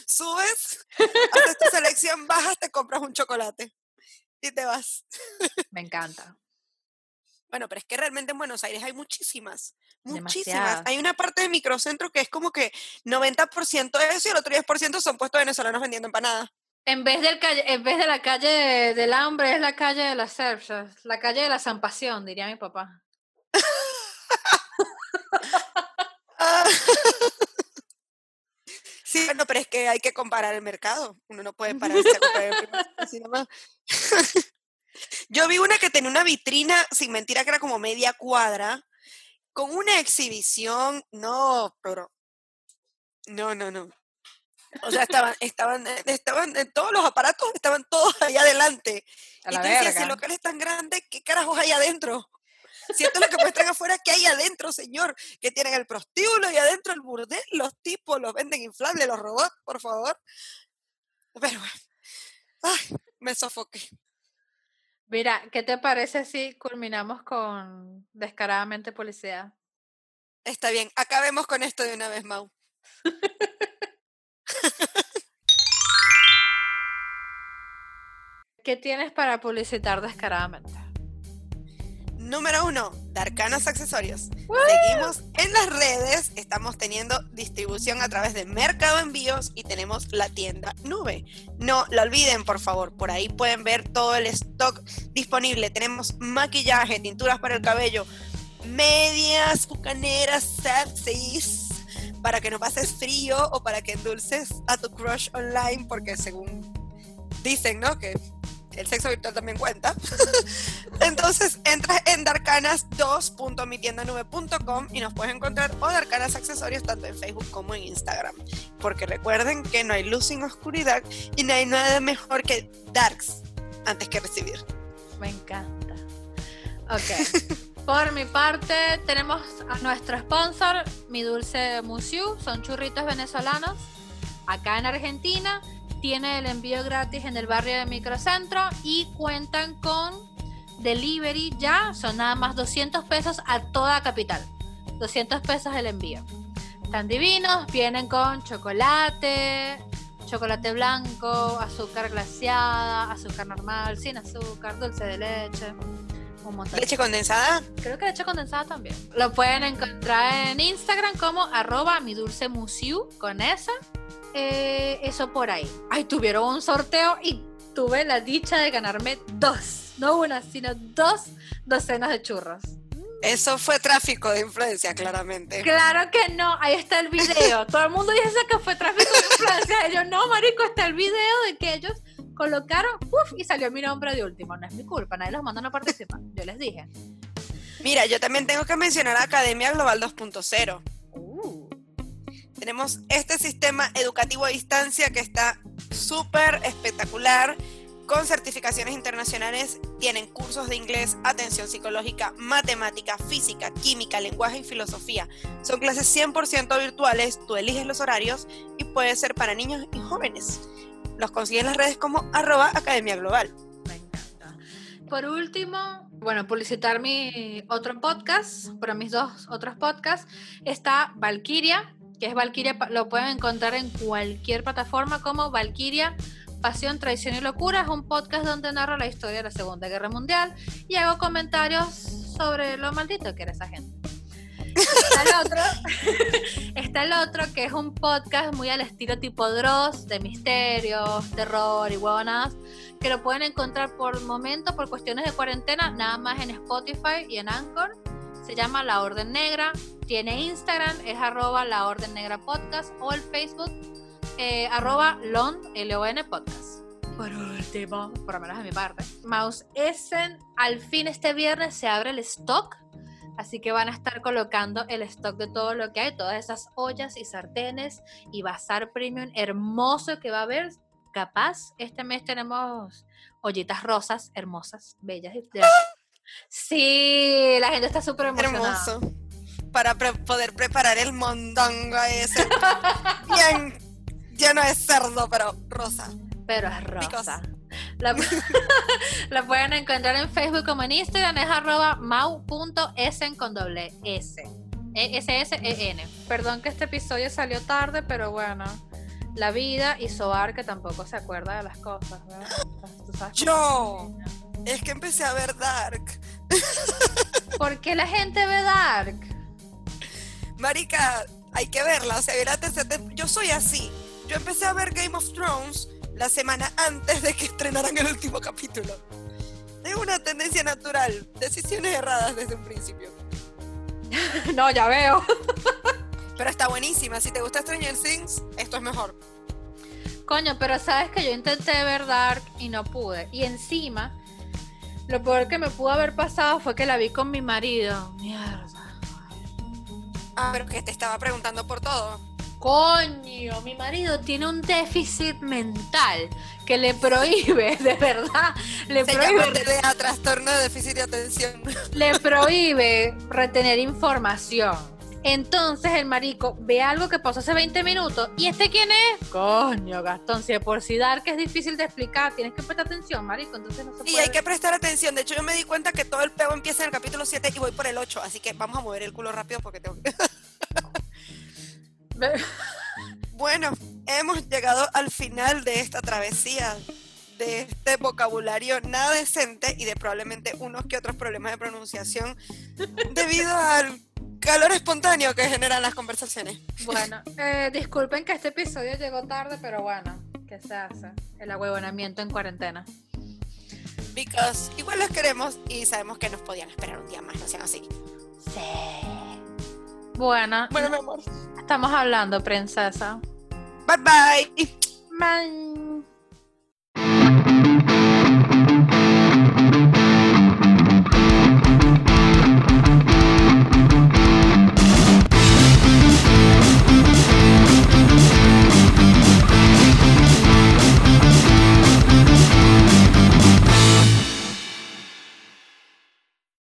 subes, haces tu selección, bajas, te compras un chocolate y te vas. Me encanta. Bueno, pero es que realmente en Buenos Aires hay muchísimas, muchísimas. Hay una parte de microcentro que es como que 90% de eso y el otro 10% son puestos venezolanos vendiendo empanadas. En vez, del calle, en vez de la calle de- del hambre, es la calle de las Shops, la calle de la Zampasión, diría mi papá. Sí, bueno, pero es que hay que comparar el mercado. Uno no puede pararse a así nomás. Yo vi una que tenía una vitrina, sin mentira, que era como media cuadra, con una exhibición. No, pero. No, no, no. O sea, estaban, estaban, eh, estaban, eh, todos los aparatos estaban todos ahí adelante. A y tú decías, si el local es tan grande, ¿qué carajos hay adentro? Si esto es lo que muestran afuera, ¿qué hay adentro, señor? Que tienen el prostíbulo y adentro el burdel, los tipos los venden inflables, los robots, por favor. Pero bueno, ay, me sofoqué. Mira, ¿qué te parece si culminamos con descaradamente publicidad? Está bien, acabemos con esto de una vez, Mau. ¿Qué tienes para publicitar descaradamente? Número uno, Darkanos Accesorios. Seguimos en las redes, estamos teniendo distribución a través de Mercado Envíos y tenemos la tienda Nube. No lo olviden, por favor, por ahí pueden ver todo el stock disponible. Tenemos maquillaje, tinturas para el cabello, medias, bucaneras, sepsis, para que no pases frío o para que endulces a tu crush online, porque según dicen, ¿no? Que el sexo virtual también cuenta. Entonces entras en darcanas2.mitiendanube.com y nos puedes encontrar o Darcanas Accesorios tanto en Facebook como en Instagram. Porque recuerden que no hay luz sin oscuridad y no hay nada mejor que Darks antes que recibir. Me encanta. Ok. Por mi parte, tenemos a nuestro sponsor, Mi Dulce Musiu. Son churritos venezolanos. Acá en Argentina. Tiene el envío gratis en el barrio de Microcentro y cuentan con delivery ya. Son nada más 200 pesos a toda capital. 200 pesos el envío. Están divinos. Vienen con chocolate, chocolate blanco, azúcar glaciada, azúcar normal, sin azúcar, dulce de leche. Un montón. Leche condensada, Creo que leche condensada también. Lo pueden encontrar en Instagram como arroba mi dulce musiu con esa. Eh, eso por ahí. Ay, tuvieron un sorteo y tuve la dicha de ganarme dos. No una, sino dos docenas de churros. eso fue tráfico de influencia, claramente. Claro que no, ahí está el video. Todo el mundo dice que fue tráfico de influencia. Yo no, marico, está el video de que ellos colocaron, uf, y salió mi nombre de último. No es mi culpa, nadie los mandó a no participar. Yo les dije. Mira, yo también tengo que mencionar Academia Global 2.0. Uh, Tenemos este sistema educativo a distancia que está súper espectacular, con certificaciones internacionales. Tienen cursos de inglés, atención psicológica, matemática, física, química, lenguaje y filosofía. Son clases 100% virtuales, tú eliges los horarios y puede ser para niños y jóvenes. Los consigues en las redes como arroba Academia Global. Me encanta. Por último, bueno, publicitar mi otro podcast, para mis dos otros podcasts, está Valkyria, que es Valkyria, lo pueden encontrar en cualquier plataforma como Valkyria. Pasión, Traición y Locura es un podcast donde narro la historia de la Segunda Guerra Mundial y hago comentarios sobre lo maldito que era esa gente. Está el otro, está el otro que es un podcast muy al estilo tipo Dross, de misterios, terror y huevonadas, que lo pueden encontrar por momento, por cuestiones de cuarentena, nada más en Spotify y en Anchor. Se llama La Orden Negra. Tiene Instagram, es arroba La Orden Negra Podcast o el Facebook, eh, arroba LON, L-O-N Podcast. Por último, por lo menos de mi parte, Mouse Essen, al fin este viernes se abre el stock. Así que van a estar colocando el stock de todo lo que hay, todas esas ollas y sartenes y bazar premium hermoso que va a haber. Capaz, este mes tenemos ollitas rosas, hermosas, bellas. y Sí, la gente está súper emocionada. Hermoso. para pre- poder preparar el mondongo ese. Bien lleno de cerdo, pero rosa. Pero es Because- rosa. La, la pueden encontrar en Facebook como en Instagram, es arroba mau.esen con doble S. E- S-S-E-N. Perdón que este episodio salió tarde, pero bueno. La vida y Soar que tampoco se acuerda de las cosas, ¿verdad? Tú sabes cómo- Yo. Es que empecé a ver Dark. ¿Por qué la gente ve Dark? Marica, hay que verla. O sea, la tercera Yo soy así. Yo empecé a ver Game of Thrones la semana antes de que estrenaran el último capítulo. Es una tendencia natural. Decisiones erradas desde un principio. No, ya veo. Pero está buenísima. Si te gusta Stranger Things, esto es mejor. Coño, pero sabes que yo intenté ver Dark y no pude. Y encima, lo peor que me pudo haber pasado fue que la vi con mi marido. Mierda. Ah, pero que te estaba preguntando por todo. Coño, mi marido tiene un déficit mental que le prohíbe, de verdad, le Se prohíbe, TDA, trastorno de déficit de atención. le prohíbe retener información. Entonces el marico ve algo que pasó hace 20 minutos. ¿Y este quién es? Coño, Gastón, si de por si dar que es difícil de explicar, tienes que prestar atención, marico. Entonces no se Y hay que prestar atención. De hecho, yo me di cuenta que todo el peo empieza en el capítulo 7 y voy por el 8. Así que vamos a mover el culo rápido porque tengo que... Bueno, hemos llegado al final de esta travesía, de este vocabulario nada decente y de probablemente unos que otros problemas de pronunciación debido al calor espontáneo que generan las conversaciones. Bueno, eh, disculpen que este episodio llegó tarde, pero bueno, ¿qué se hace? El ahuevonamiento en cuarentena. Because igual los queremos y sabemos que nos podían esperar un día más, no sean así. Sí. Bueno, Bueno, mi amor. estamos hablando, princesa. Bye bye. Bye.